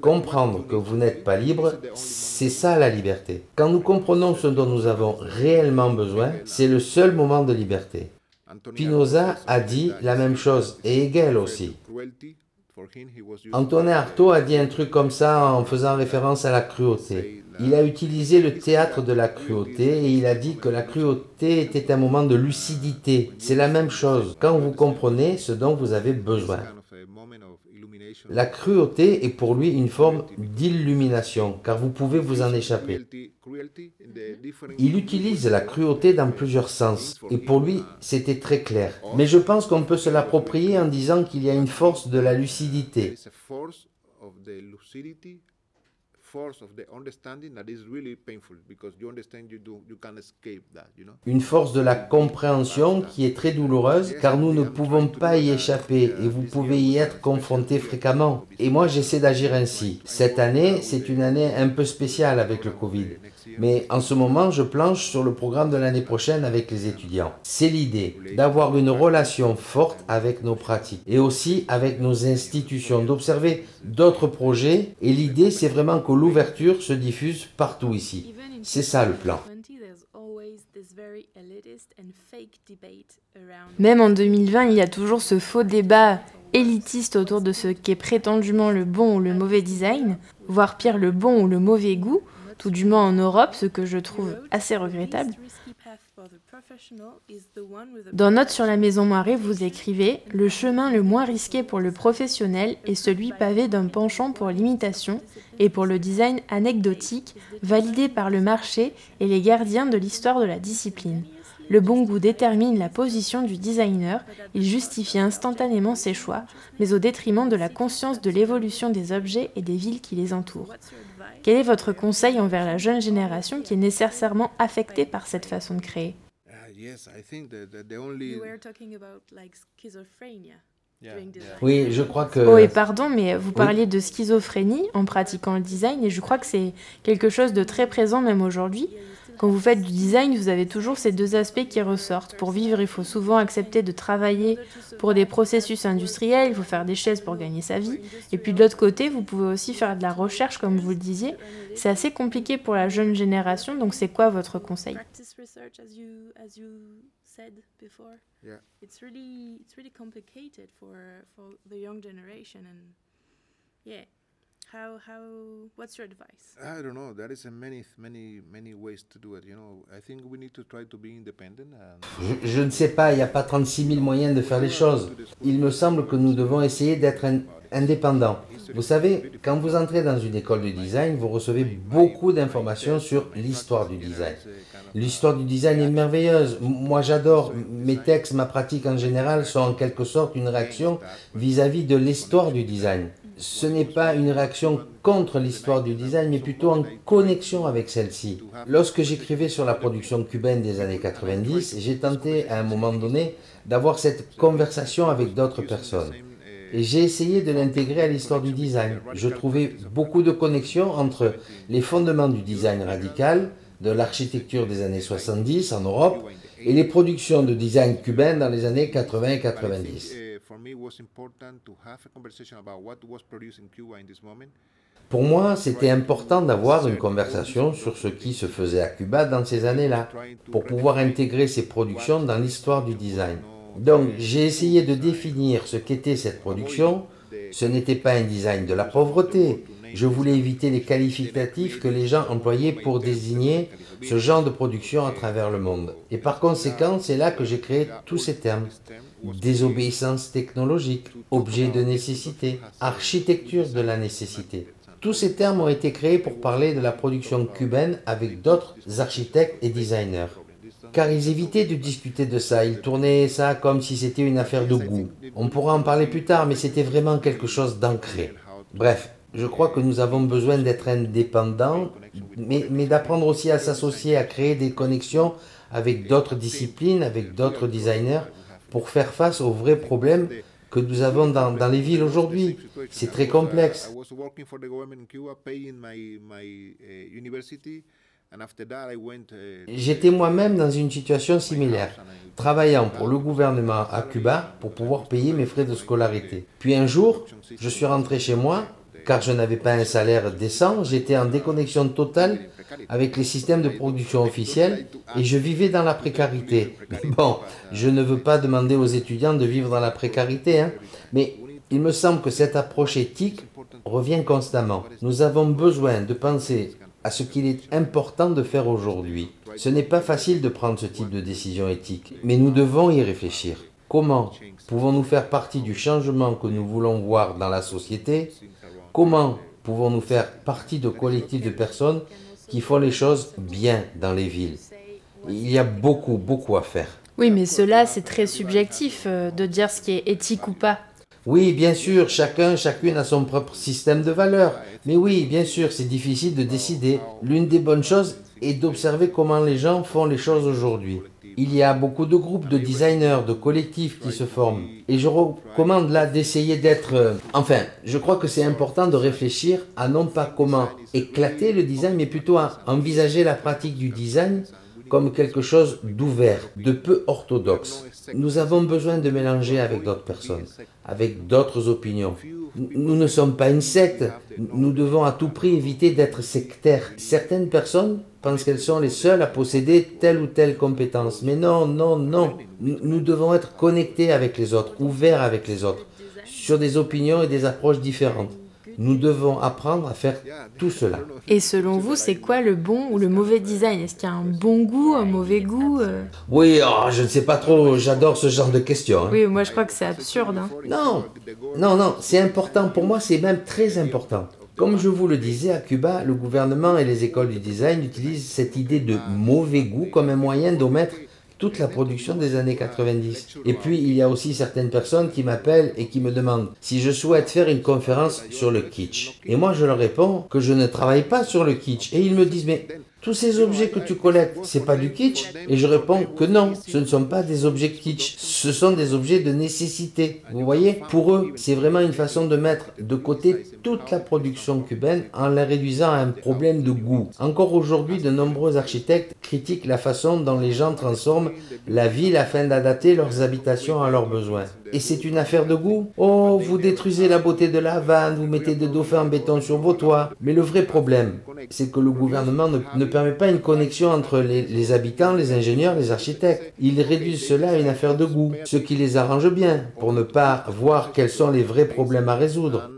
Comprendre que vous n'êtes pas libre, c'est ça la liberté. Quand nous comprenons ce dont nous avons réellement besoin, c'est le seul moment de liberté. Spinoza a dit la même chose, et Hegel aussi. Antoine Artaud a dit un truc comme ça en faisant référence à la cruauté. Il a utilisé le théâtre de la cruauté et il a dit que la cruauté était un moment de lucidité. C'est la même chose quand vous comprenez ce dont vous avez besoin. La cruauté est pour lui une forme d'illumination, car vous pouvez vous en échapper. Il utilise la cruauté dans plusieurs sens, et pour lui, c'était très clair. Mais je pense qu'on peut se l'approprier en disant qu'il y a une force de la lucidité une force de la compréhension qui est très douloureuse car nous ne pouvons pas y échapper et vous pouvez y être confronté fréquemment. Et moi j'essaie d'agir ainsi. Cette année, c'est une année un peu spéciale avec le Covid. Mais en ce moment, je planche sur le programme de l'année prochaine avec les étudiants. C'est l'idée d'avoir une relation forte avec nos pratiques et aussi avec nos institutions, d'observer d'autres projets. Et l'idée, c'est vraiment que l'ouverture se diffuse partout ici. C'est ça le plan. Même en 2020, il y a toujours ce faux débat élitiste autour de ce qu'est prétendument le bon ou le mauvais design, voire pire le bon ou le mauvais goût tout du moins en Europe, ce que je trouve assez regrettable. Dans Note sur la maison marée, vous écrivez Le chemin le moins risqué pour le professionnel est celui pavé d'un penchant pour l'imitation et pour le design anecdotique, validé par le marché et les gardiens de l'histoire de la discipline. Le bon goût détermine la position du designer, il justifie instantanément ses choix, mais au détriment de la conscience de l'évolution des objets et des villes qui les entourent. Quel est votre conseil envers la jeune génération qui est nécessairement affectée par cette façon de créer? Oui, je crois que... Oh, et pardon, mais vous parliez de schizophrénie en pratiquant le design, et je crois que c'est quelque chose de très présent même aujourd'hui. Quand vous faites du design, vous avez toujours ces deux aspects qui ressortent. Pour vivre, il faut souvent accepter de travailler pour des processus industriels, il faut faire des chaises pour gagner sa vie. Et puis de l'autre côté, vous pouvez aussi faire de la recherche, comme vous le disiez. C'est assez compliqué pour la jeune génération, donc c'est quoi votre conseil? How, how, what's your advice? I don't know. There is a many, many, many ways to do it. You know, I think we need to try to be independent. Je, je ne sais pas, il n'y a pas 36 000 moyens de faire les choses. Il me semble que nous devons essayer d'être indépendants. Vous savez, quand vous entrez dans une école de design, vous recevez beaucoup d'informations sur l'histoire du design. L'histoire du design est merveilleuse. Moi, j'adore. Mes textes, ma pratique en général sont en quelque sorte une réaction vis-à-vis -vis de l'histoire du design ce n'est pas une réaction contre l'histoire du design, mais plutôt en connexion avec celle-ci. Lorsque j'écrivais sur la production cubaine des années 90, j'ai tenté à un moment donné d'avoir cette conversation avec d'autres personnes. Et j'ai essayé de l'intégrer à l'histoire du design. Je trouvais beaucoup de connexions entre les fondements du design radical, de l'architecture des années 70 en Europe, et les productions de design cubaines dans les années 80 et 90. Pour moi, c'était important d'avoir une conversation sur ce qui se faisait à Cuba dans ces années-là, pour pouvoir intégrer ces productions dans l'histoire du design. Donc, j'ai essayé de définir ce qu'était cette production. Ce n'était pas un design de la pauvreté. Je voulais éviter les qualificatifs que les gens employaient pour désigner ce genre de production à travers le monde. Et par conséquent, c'est là que j'ai créé tous ces termes désobéissance technologique, objet de nécessité, architecture de la nécessité. Tous ces termes ont été créés pour parler de la production cubaine avec d'autres architectes et designers. Car ils évitaient de discuter de ça, ils tournaient ça comme si c'était une affaire de goût. On pourra en parler plus tard, mais c'était vraiment quelque chose d'ancré. Bref, je crois que nous avons besoin d'être indépendants, mais, mais d'apprendre aussi à s'associer, à créer des connexions avec d'autres disciplines, avec d'autres designers, pour faire face aux vrais problèmes que nous avons dans, dans les villes aujourd'hui. C'est très complexe. J'étais moi-même dans une situation similaire, travaillant pour le gouvernement à Cuba pour pouvoir payer mes frais de scolarité. Puis un jour, je suis rentré chez moi car je n'avais pas un salaire décent, j'étais en déconnexion totale avec les systèmes de production officiels et je vivais dans la précarité. bon, je ne veux pas demander aux étudiants de vivre dans la précarité, hein, mais Il me semble que cette approche éthique revient constamment. Nous avons besoin de penser à ce qu'il est important de faire aujourd'hui. Ce n'est pas facile de prendre ce type de décision éthique, mais nous devons y réfléchir. Comment pouvons-nous faire partie du changement que nous voulons voir dans la société Comment pouvons-nous faire partie de collectifs de personnes qui font les choses bien dans les villes? Il y a beaucoup, beaucoup à faire. Oui, mais cela, c'est très subjectif euh, de dire ce qui est éthique ou pas. Oui, bien sûr, chacun, chacune a son propre système de valeurs. Mais oui, bien sûr, c'est difficile de décider. L'une des bonnes choses est d'observer comment les gens font les choses aujourd'hui. Il y a beaucoup de groupes de designers, de collectifs qui se forment. Et je recommande là d'essayer d'être... Euh, enfin, je crois que c'est important de réfléchir à non pas comment éclater le design, mais plutôt à envisager la pratique du design comme quelque chose d'ouvert, de peu orthodoxe. Nous avons besoin de mélanger avec d'autres personnes, avec d'autres opinions. Nous ne sommes pas une secte. Nous devons à tout prix éviter d'être sectaires. Certaines personnes pensent qu'elles sont les seules à posséder telle ou telle compétence. Mais non, non, non. Nous devons être connectés avec les autres, ouverts avec les autres, sur des opinions et des approches différentes. Nous devons apprendre à faire tout cela. Et selon vous, c'est quoi le bon ou le mauvais design? Est-ce qu'il y a un bon goût, un mauvais goût euh? Oui, oh, je ne sais pas trop, j'adore ce genre de questions. Hein. Oui, moi je crois que c'est absurde. Hein. Non, non, non, c'est important. Pour moi, c'est même très important. Comme je vous le disais, à Cuba, le gouvernement et les écoles du design utilisent cette idée de mauvais goût comme un moyen d'omettre toute la production des années 90. Et puis, il y a aussi certaines personnes qui m'appellent et qui me demandent si je souhaite faire une conférence sur le kitsch. Et moi, je leur réponds que je ne travaille pas sur le kitsch. Et ils me disent, mais tous ces objets que tu collectes, c'est pas du kitsch Et je réponds que non, ce ne sont pas des objets kitsch, ce sont des objets de nécessité. Vous voyez Pour eux, c'est vraiment une façon de mettre de côté toute la production cubaine en la réduisant à un problème de goût. Encore aujourd'hui, de nombreux architectes critiquent la façon dont les gens transforment la ville afin d'adapter leurs habitations à leurs besoins. Et c'est une affaire de goût Oh, vous détruisez la beauté de la vanne, vous mettez des dauphins en béton sur vos toits. Mais le vrai problème, c'est que le gouvernement ne, ne permet pas une connexion entre les, habitants, les ingénieurs, les architectes. Ils réduisent cela à une affaire de goût, ce qui les arrange bien, pour ne pas voir quels sont les vrais problèmes à résoudre.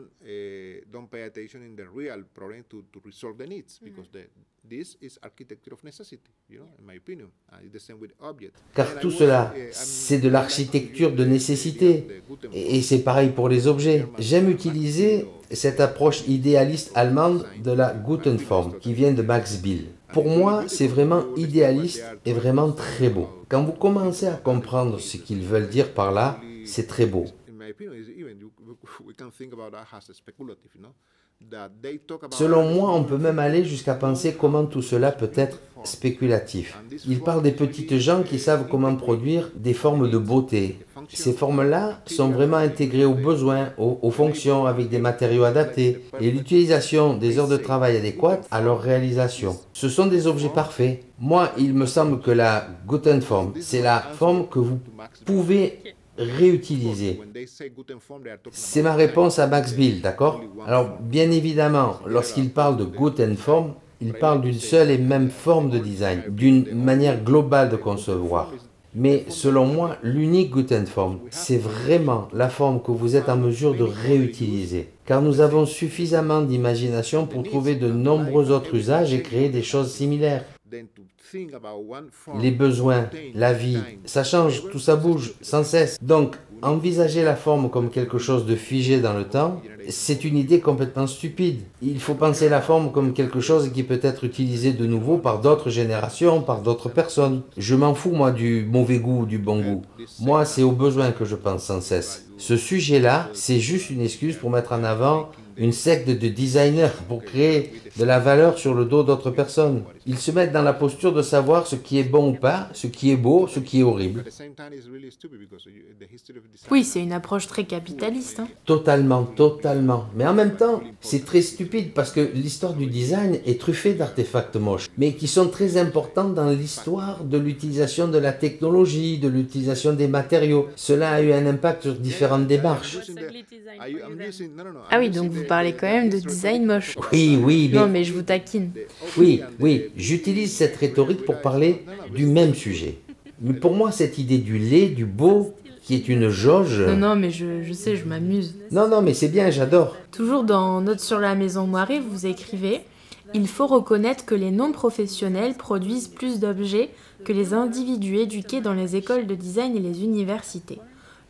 Car tout cela, c'est de l'architecture de nécessité. Et c'est pareil pour les objets. J'aime utiliser cette approche idéaliste allemande de la Gutenform, qui vient de Max Bill. Pour moi, c'est vraiment idéaliste et vraiment très beau. Quand vous commencez à comprendre ce qu'ils veulent dire par là, c'est très beau. Selon moi, on peut même aller jusqu'à penser comment tout cela peut être spéculatif. Il parle des petites gens qui savent comment produire des formes de beauté. Ces formes-là sont vraiment intégrées aux besoins, aux, fonctions, avec des matériaux adaptés et l'utilisation des heures de travail adéquates à leur réalisation. Ce sont des objets parfaits. Moi, il me semble que la Gutenform, c'est la forme que vous pouvez réutiliser. C'est ma réponse à Max Bill, d'accord? Alors, bien évidemment, lorsqu'il parle de Gutenform, il parle d'une seule et même forme de design, d'une manière globale de concevoir. Mais selon moi, l'unique Gutenform, c'est vraiment la forme que vous êtes en mesure de réutiliser. Car nous avons suffisamment d'imagination pour trouver de nombreux autres usages et créer des choses similaires les besoins, la vie, ça change, tout ça bouge sans cesse. Donc, envisager la forme comme quelque chose de figé dans le temps, c'est une idée complètement stupide. Il faut penser la forme comme quelque chose qui peut être utilisé de nouveau par d'autres générations, par d'autres personnes. Je m'en fous, moi, du mauvais goût ou du bon goût. Moi, c'est aux besoins que je pense sans cesse. Ce sujet-là, c'est juste une excuse pour mettre en avant une secte de designers pour créer de la valeur sur le dos d'autres personnes. Ils se mettent dans la posture de savoir ce qui est bon ou pas, ce qui est beau, ce qui est horrible. Oui, c'est une approche très capitaliste. Hein. Totalement, totalement. Mais en même temps, c'est très stupide parce que l'histoire du design est truffée d'artefacts moches, mais qui sont très importants dans l'histoire de l'utilisation de la technologie, de l'utilisation des matériaux. Cela a eu un impact sur différentes démarches. Ah oui, donc vous parlez quand même de design moche. Oui, oui. Mais... Non, mais je vous taquine. Oui, oui. J'utilise cette rhétorique pour parler du même sujet. Mais pour moi, cette idée du laid, du beau, qui est une jauge. Non, non, mais je, je sais, je m'amuse. Non, non, mais c'est bien, j'adore. Toujours dans Note sur la maison moirée, vous écrivez Il faut reconnaître que les non-professionnels produisent plus d'objets que les individus éduqués dans les écoles de design et les universités.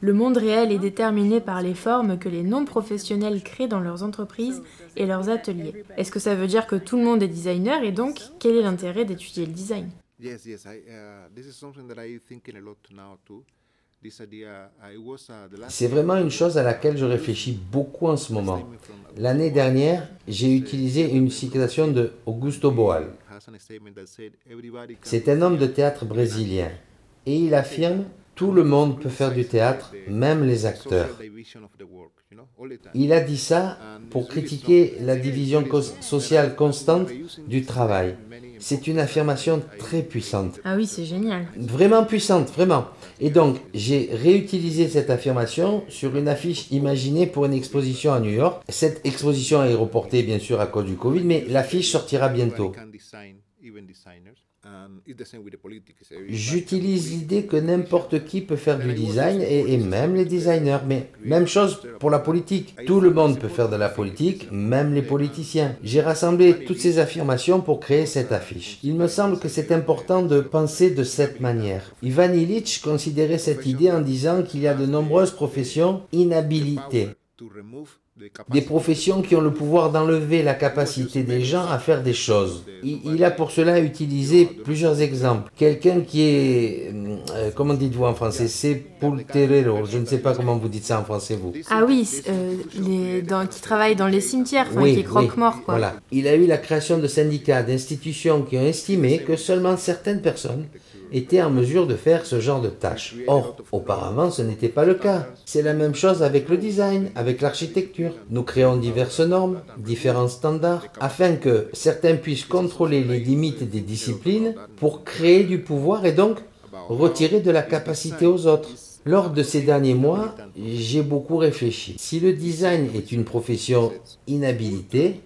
Le monde réel est déterminé par les formes que les non-professionnels créent dans leurs entreprises et leurs ateliers. Est-ce que ça veut dire que tout le monde est designer et donc quel est l'intérêt d'étudier le design? C'est vraiment une chose à laquelle je réfléchis beaucoup en ce moment. L'année dernière, j'ai utilisé une citation de Augusto Boal. C'est un homme de théâtre brésilien et il affirme tout le monde peut faire du théâtre, même les acteurs. Il a dit ça pour critiquer la division sociale constante du travail. C'est une affirmation très puissante. Ah oui, c'est génial. Vraiment puissante, vraiment. Et donc, j'ai réutilisé cette affirmation sur une affiche imaginée pour une exposition à New York. Cette exposition est reportée, bien sûr, à cause du Covid, mais l'affiche sortira bientôt. J'utilise l'idée que n'importe qui peut faire du design et, même les designers. Mais même chose pour la politique. Tout le monde peut faire de la politique, même les politiciens. J'ai rassemblé toutes ces affirmations pour créer cette affiche. Il me semble que c'est important de penser de cette manière. Ivan Illich considérait cette idée en disant qu'il y a de nombreuses professions inhabilitées des professions qui ont le pouvoir d'enlever la capacité des gens à faire des choses. Il, a pour cela utilisé plusieurs exemples. Quelqu'un qui est, euh, comment dites-vous en français, sepulturero, je ne sais pas comment vous dites ça en français vous. Ah oui, euh, les, qui travaille dans les cimetières, qui est croque-mort. Voilà. Il a eu la création de syndicats, d'institutions qui ont estimé que seulement certaines personnes était en mesure de faire ce genre de tâches. Or, auparavant, ce n'était pas le cas. C'est la même chose avec le design, avec l'architecture. Nous créons diverses normes, différents standards, afin que certains puissent contrôler les limites des disciplines pour créer du pouvoir et donc retirer de la capacité aux autres. Lors de ces derniers mois, j'ai beaucoup réfléchi. Si le design est une profession inhabilitée,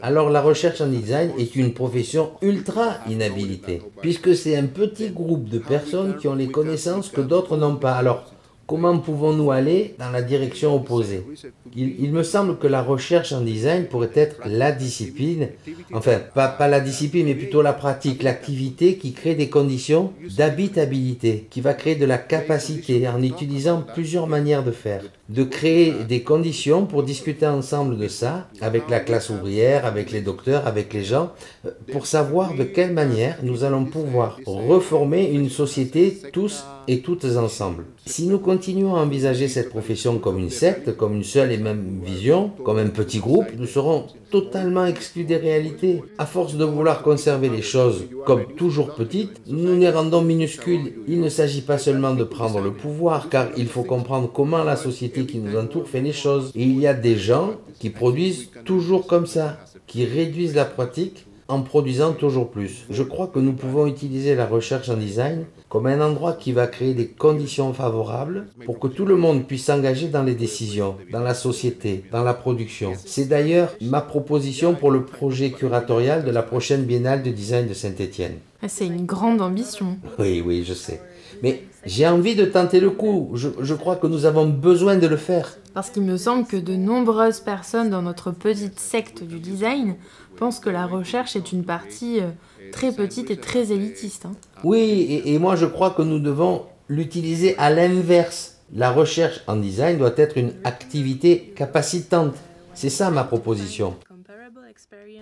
alors la recherche en design est une profession ultra inhabilitée, puisque c'est un petit groupe de personnes qui ont les connaissances que d'autres n'ont pas. Alors, comment pouvons-nous aller dans la direction opposée il, me semble que la recherche en design pourrait être la discipline, enfin pas, pas la discipline mais plutôt la pratique, l'activité qui crée des conditions d'habitabilité, qui va créer de la capacité en utilisant plusieurs manières de faire de créer des conditions pour discuter ensemble de ça, avec la classe ouvrière, avec les docteurs, avec les gens, euh, pour savoir de quelle manière nous allons pouvoir reformer une société tous et toutes ensemble. Si nous continuons à envisager cette profession comme une secte, comme une seule et même vision, comme un petit groupe, nous serons totalement exclus des réalités. À force de vouloir conserver les choses comme toujours petites, nous les rendons minuscules. Il ne s'agit pas seulement de prendre le pouvoir, car il faut comprendre comment la société qui nous entoure fait les choses. Et il y a des gens qui produisent toujours comme ça, qui réduisent la pratique en produisant toujours plus. Je crois que nous pouvons utiliser la recherche en design comme un endroit qui va créer des conditions favorables pour que tout le monde puisse s'engager dans les décisions, dans la société, dans la production. C'est d'ailleurs ma proposition pour le projet curatorial de la prochaine biennale de design de Saint-Étienne. Ah, c'est une grande ambition. Oui, oui, je sais. Mais j'ai envie de tenter le coup. Je, je, crois que nous avons besoin de le faire. Parce qu'il me semble que de nombreuses personnes dans notre petite secte du design pensent que la recherche est une partie euh, très petite et très élitiste. Hein. Oui, et, moi je crois que nous devons l'utiliser à l'inverse. La recherche en design doit être une activité capacitante. C'est ça ma proposition.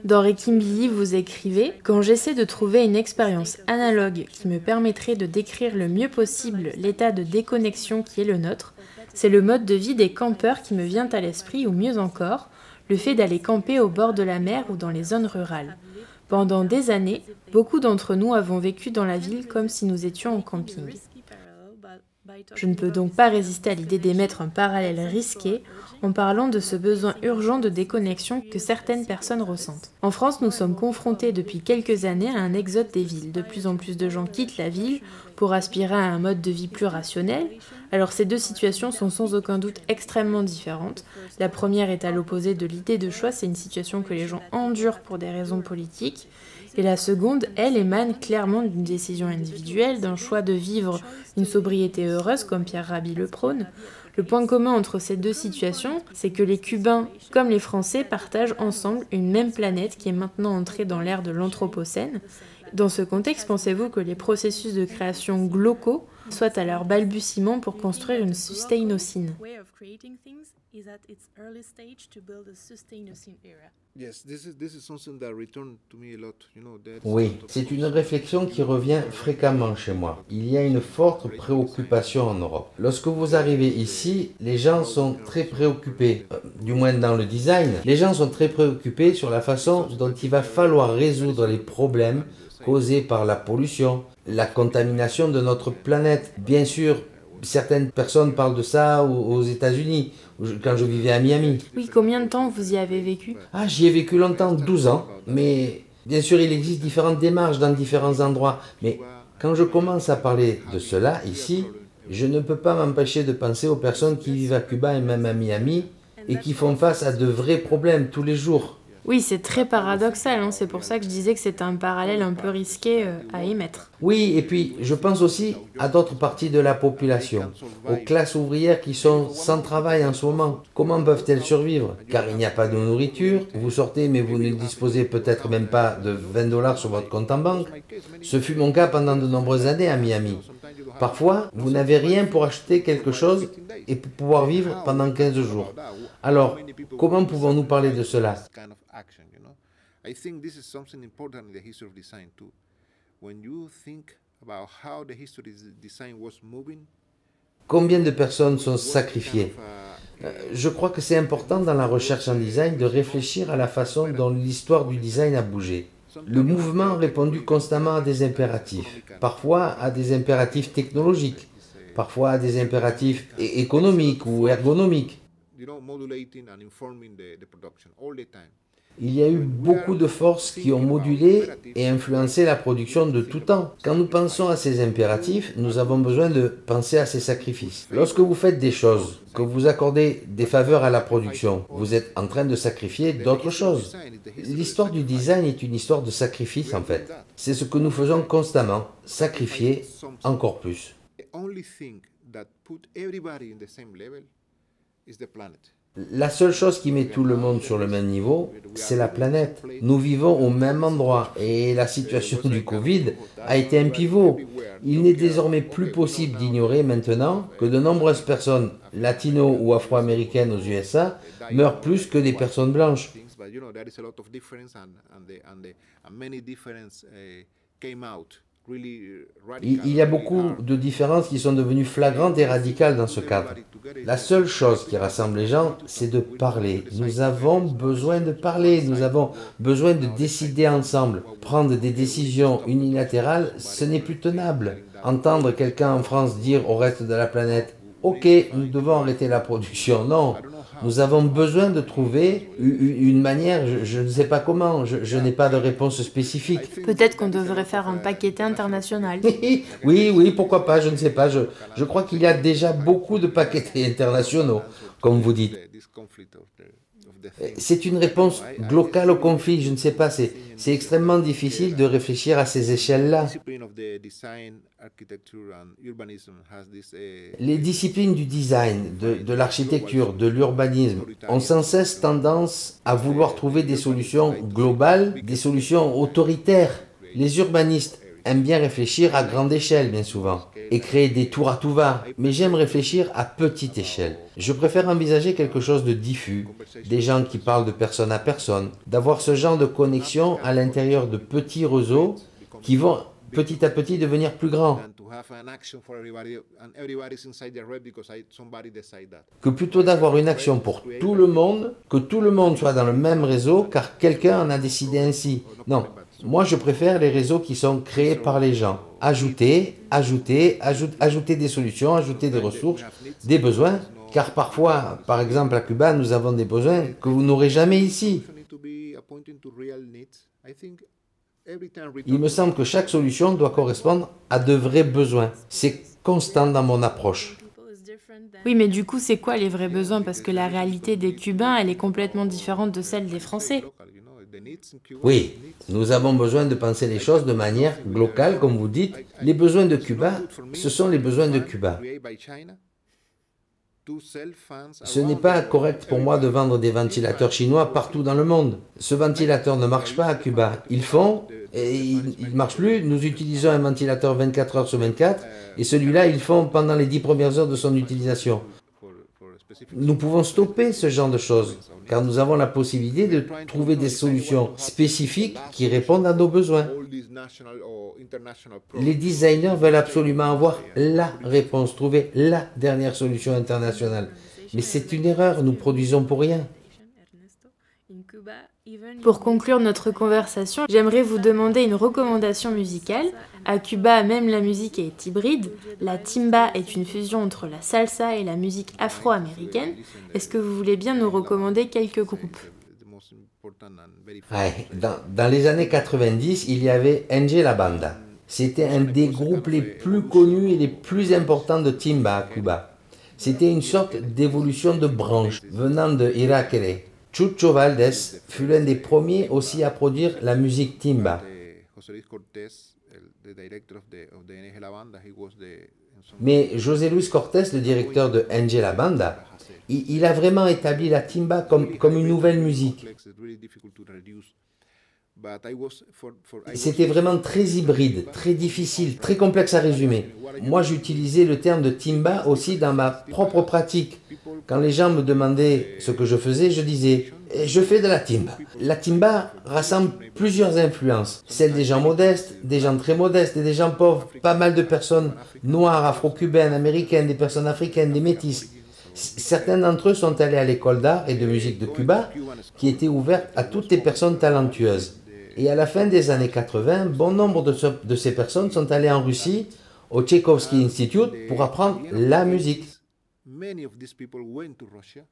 Dans Billy, vous écrivez Quand j'essaie de trouver une expérience analogue qui me permettrait de décrire le mieux possible l'état de déconnexion qui est le nôtre, c'est le mode de vie des campeurs qui me vient à l'esprit, ou mieux encore, le fait d'aller camper au bord de la mer ou dans les zones rurales. Pendant des années, beaucoup d'entre nous avons vécu dans la ville comme si nous étions en camping. Je ne peux donc pas résister à l'idée d'émettre un parallèle risqué en parlant de ce besoin urgent de déconnexion que certaines personnes ressentent. En France, nous sommes confrontés depuis quelques années à un exode des villes. De plus en plus de gens quittent la ville pour aspirer à un mode de vie plus rationnel. Alors ces deux situations sont sans aucun doute extrêmement différentes. La première est à l'opposé de l'idée de choix, c'est une situation que les gens endurent pour des raisons politiques. Et la seconde, elle, émane clairement d'une décision individuelle, d'un choix de vivre une sobriété heureuse, comme Pierre Rabhi le prône. Le point commun entre ces deux situations, c'est que les Cubains, comme les Français, partagent ensemble une même planète qui est maintenant entrée dans l'ère de l'Anthropocène. Dans ce contexte, pensez-vous que les processus de création globaux soient à leur balbutiement pour construire une sustain-ocine oui, c'est une réflexion qui revient fréquemment chez moi. Il y a une forte préoccupation en Europe. Lorsque vous arrivez ici, les gens sont très préoccupés, euh, du moins dans le design, les gens sont très préoccupés sur la façon dont il va falloir résoudre les problèmes causés par la pollution, la contamination de notre planète. Bien sûr, certaines personnes parlent de ça aux États-Unis, quand je vivais à Miami. Oui, combien de temps vous y avez vécu? Ah, j'y ai vécu longtemps, 12 ans. Mais bien sûr, il existe différentes démarches dans différents endroits. Mais quand je commence à parler de cela ici, je ne peux pas m'empêcher de penser aux personnes qui vivent à Cuba et même à Miami et qui font face à de vrais problèmes tous les jours. Oui, c'est très paradoxal. Hein. C'est pour ça que je disais que c'est un parallèle un peu risqué euh, à émettre. Oui, et puis je pense aussi à d'autres parties de la population, aux classes ouvrières qui sont sans travail en ce moment. Comment peuvent-elles survivre? Car il n'y a pas de nourriture, vous sortez mais vous ne disposez peut-être même pas de 20 dollars sur votre compte en banque. Ce fut mon cas pendant de nombreuses années à Miami. Parfois, vous n'avez rien pour acheter quelque chose et pour pouvoir vivre pendant 15 jours. Alors, comment pouvons-nous parler de cela? I think this is something important in the history of design too. When you think about how the history of design was moving, Combien de personnes sont sacrifiées? euh, Je crois que c'est important dans la recherche en design de réfléchir à la façon dont l'histoire du design a bougé. Le mouvement a répondu constamment à des impératifs, parfois à des impératifs technologiques, parfois à des impératifs économiques ou ergonomiques. Il y a eu beaucoup de forces qui ont modulé et influencé la production de tout temps. Quand nous pensons à ces impératifs, nous avons besoin de penser à ces sacrifices. Lorsque vous faites des choses, que vous accordez des faveurs à la production, vous êtes en train de sacrifier d'autres choses. L'histoire du design est une histoire de sacrifice en fait. C'est ce que nous faisons constamment, sacrifier encore plus. La seule chose qui met tout le monde sur le même niveau, c'est la planète. Nous vivons au même endroit et la situation du Covid a été un pivot. Il n'est désormais plus possible d'ignorer maintenant que de nombreuses personnes latino ou afro-américaines aux USA meurent plus que des personnes blanches. Il y a beaucoup de différences qui sont devenues flagrantes et radicales dans ce cadre. La seule chose qui rassemble les gens, c'est de parler. Nous avons besoin de parler, nous avons besoin de décider ensemble. Prendre des décisions unilatérales, ce n'est plus tenable. Entendre quelqu'un en France dire au reste de la planète, OK, nous devons arrêter la production, non. Nous avons besoin de trouver une manière, je, ne sais pas comment, je, n'ai pas de réponse spécifique. Peut-être qu'on devrait faire un paqueté international. oui, oui, pourquoi pas, je ne sais pas. Je, je crois qu'il y a déjà beaucoup de paquetés internationaux, comme vous dites. C'est une réponse globale au conflit, je ne sais pas, c'est extrêmement difficile de réfléchir à ces échelles-là. Les disciplines du design, de, de l'architecture, de l'urbanisme ont sans cesse tendance à vouloir trouver des solutions globales, des solutions autoritaires. Les urbanistes aime bien réfléchir à grande échelle bien souvent et créer des tours à tout va, mais j'aime réfléchir à petite échelle. Je préfère envisager quelque chose de diffus, des gens qui parlent de personne à personne, d'avoir ce genre de connexion à l'intérieur de petits réseaux qui vont petit à petit devenir plus grands. Que plutôt d'avoir une action pour tout le monde, que tout le monde soit dans le même réseau car quelqu'un en a décidé ainsi. Non, moi, je préfère les réseaux qui sont créés par les gens. Ajouter, ajouter, ajouter des solutions, ajouter des ressources, des besoins. Car parfois, par exemple à Cuba, nous avons des besoins que vous n'aurez jamais ici. Il me semble que chaque solution doit correspondre à de vrais besoins. C'est constant dans mon approche. Oui, mais du coup, c'est quoi les vrais besoins? Parce que la réalité des Cubains, elle est complètement différente de celle des Français. Oui, nous avons besoin de penser les choses de manière locale, comme vous dites. Les besoins de Cuba, ce sont les besoins de Cuba. Ce n'est pas correct pour moi de vendre des ventilateurs chinois partout dans le monde. Ce ventilateur ne marche pas à Cuba. Ils font et il ne marche plus. Nous utilisons un ventilateur 24 heures sur 24 et celui-là, ils font pendant les 10 premières heures de son utilisation. Nous pouvons stopper ce genre de choses, car nous avons la possibilité de trouver des solutions spécifiques qui répondent à nos besoins. Les designers veulent absolument avoir la réponse, trouver la dernière solution internationale. Mais c'est une erreur, nous produisons pour rien. Pour conclure notre conversation, j'aimerais vous demander une recommandation musicale. À Cuba, même la musique est hybride. La timba est une fusion entre la salsa et la musique afro-américaine. Est-ce que vous voulez bien nous recommander quelques groupes? Dans, les années 90, il y avait La Banda. C'était un des groupes les plus connus et les plus importants de timba à Cuba. C'était une sorte d'évolution de branche venant de Irakere, Chucho Valdés fut l'un des premiers aussi à produire la musique timba. Mais José Luis Cortés, le directeur de Angela Banda, il, a vraiment établi la timba comme, comme une nouvelle musique. C'était vraiment très hybride, très difficile, très complexe à résumer. Moi, j'utilisais le terme de timba aussi dans ma propre pratique. Quand les gens me demandaient ce que je faisais, je disais je fais de la timba. La timba rassemble plusieurs influences, celles des gens modestes, des gens très modestes et des gens pauvres, pas mal de personnes noires, afro-cubaines, américaines, des personnes africaines, des métis. Certains d'entre eux sont allés à l'école d'art et de musique de Cuba, qui était ouverte à toutes les personnes talentueuses. Et à la fin des années 80, bon nombre de, de ces personnes sont allées en Russie, au Tchaïkovsky Institute, pour apprendre la musique. Many of these people went to Russia,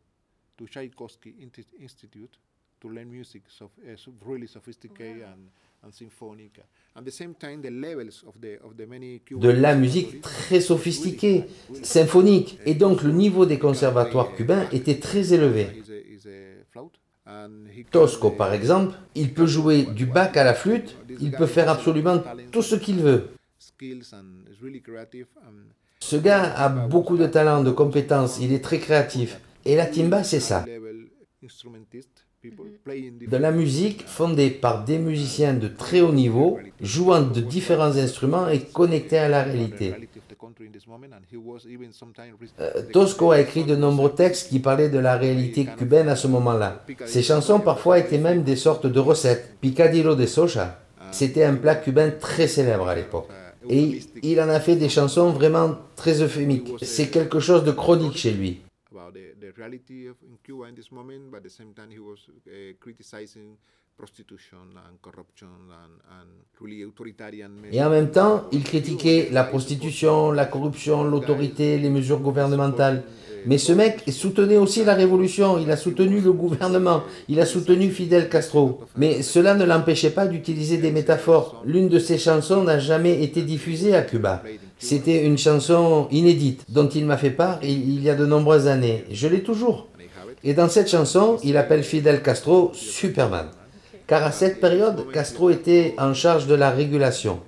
to Tchaïkovsky Institute, to learn music, so, uh, really sophisticated and, and symphonic. At the same time, the levels of the, of the many de la musique très sophistiquée, symphonique. Et donc le niveau des conservatoires cubains était très élevé. Tosco, par exemple, il peut jouer du bac à la flûte, il peut faire absolument tout ce qu'il veut. Ce gars a beaucoup de talent, de compétences, il est très créatif. Et la timba, c'est ça. De la musique fondée par des musiciens de très haut niveau, jouant de différents instruments et connectés à la réalité. Euh, Tosco a écrit de nombreux textes qui parlaient de la réalité cubaine à ce moment-là. Ses chansons parfois étaient même des sortes de recettes. Picadillo de soja, c'était un plat cubain très célèbre à l'époque. Et il en a fait des chansons vraiment très euphémiques. C'est quelque chose de chronique chez lui. Et en même temps, il critiquait la prostitution, la corruption, l'autorité, les mesures gouvernementales. Mais ce mec soutenait aussi la révolution, il a soutenu le gouvernement, il a soutenu Fidel Castro. Mais cela ne l'empêchait pas d'utiliser des métaphores. L'une de ses chansons n'a jamais été diffusée à Cuba. C'était une chanson inédite dont il m'a fait part il y a de nombreuses années. Je l'ai toujours. Et dans cette chanson, il appelle Fidel Castro Superman car à cette période, Castro était en charge de la régulation.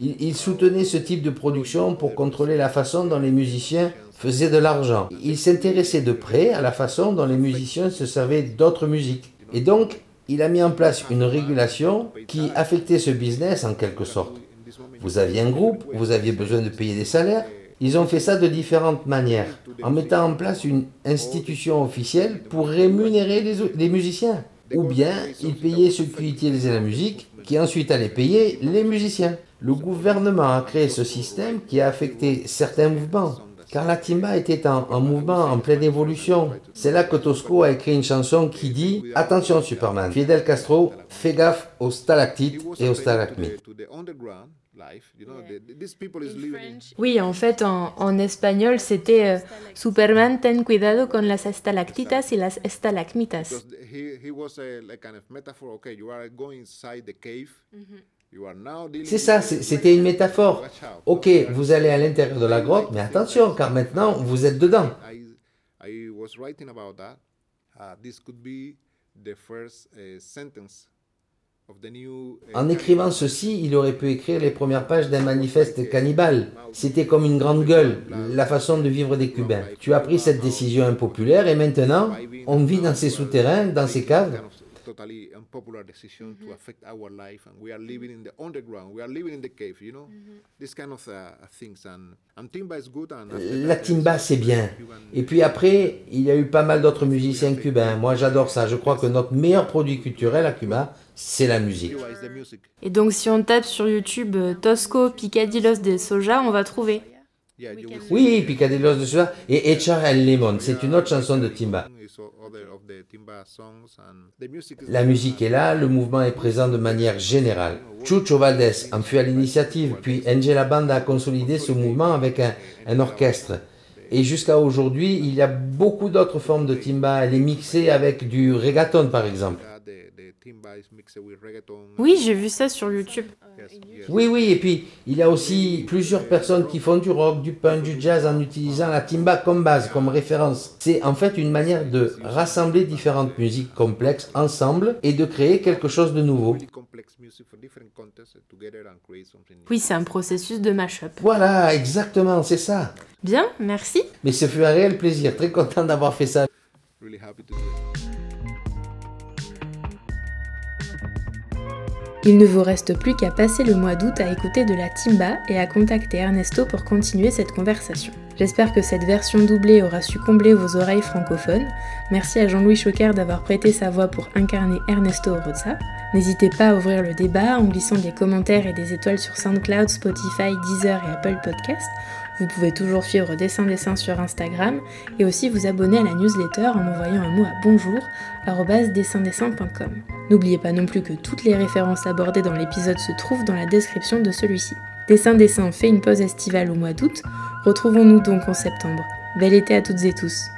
Il, soutenait ce type de production pour contrôler la façon dont les musiciens faisaient de l'argent. Il s'intéressait de près à la façon dont les musiciens se servaient d'autres musiques. Et donc, il a mis en place une régulation qui affectait ce business en quelque sorte. Vous aviez un groupe, vous aviez besoin de payer des salaires. Ils ont fait ça de différentes manières, en mettant en place une institution officielle pour rémunérer les, musiciens. Ou bien ils payaient ceux qui utilisaient la musique, qui ensuite allaient payer les musiciens. Le gouvernement a créé ce système qui a affecté certains mouvements. car la timba était en, mouvement, en pleine évolution. C'est là que Tosco a écrit une chanson qui dit Attention Superman, Fidel Castro, fais gaffe aux stalactites et aux stalagmites. Oui, en fait, en, espagnol, c'était euh, Superman, ten cuidado con las estalactitas y las estalagmitas. C'est ça, c'était une métaphore. Ok, vous allez à l'intérieur de la grotte, mais attention, car maintenant, vous êtes dedans. En écrivant ceci, il aurait pu écrire les premières pages d'un manifeste cannibale. C'était comme une grande gueule, la façon de vivre des Cubains. Tu as pris cette décision impopulaire et maintenant, on vit dans ces souterrains, dans ces caves, totally unpopular decision to affect our life and we are living in the underground. We are living in the cave you know? This kind of uh, things and, and timba is good and la timba c'est bien. Et puis après il y a eu pas mal d'autres musiciens cubains. Moi j'adore ça. Je crois que notre meilleur produit culturel à Cuba c'est la musique. Et donc si on tape sur YouTube euh, Tosco Picadillos de Soja on va trouver oui, Picadillos de Soja et Echar el Limon, c'est une autre chanson de timba. La musique est là, le mouvement est présent de manière générale. Chucho Valdés en fut à l'initiative, puis Angela Banda a consolidé ce mouvement avec un, un orchestre. Et jusqu'à aujourd'hui, il y a beaucoup d'autres formes de timba. Elle est mixée avec du reggaeton, par exemple. Oui, j'ai vu ça sur YouTube. Oui, oui, et puis il y a aussi plusieurs personnes qui font du rock, du punk, du jazz en utilisant la timba comme base, comme référence. C'est en fait une manière de rassembler différentes musiques complexes ensemble et de créer quelque chose de nouveau. Oui, c'est un processus de mash-up. Voilà, exactement, c'est ça. Bien, merci. Mais ce fut un réel plaisir, très content d'avoir fait ça. Il ne vous reste plus qu'à passer le mois d'août à écouter de la timba et à contacter Ernesto pour continuer cette conversation. J'espère que cette version doublée aura su combler vos oreilles francophones. Merci à Jean-Louis Choquer d'avoir prêté sa voix pour incarner Ernesto Oroza. N'hésitez pas à ouvrir le débat en glissant des commentaires et des étoiles sur SoundCloud, Spotify, Deezer et Apple Podcasts vous pouvez toujours suivre Dessin Dessin sur Instagram et aussi vous abonner à la newsletter en m'envoyant un mot à bonjour.com. N'oubliez pas non plus que toutes les références abordées dans l'épisode se trouvent dans la description de celui-ci. Dessin Dessin fait une pause estivale au mois d'août. Retrouvons-nous donc en septembre. Bel été à toutes et tous.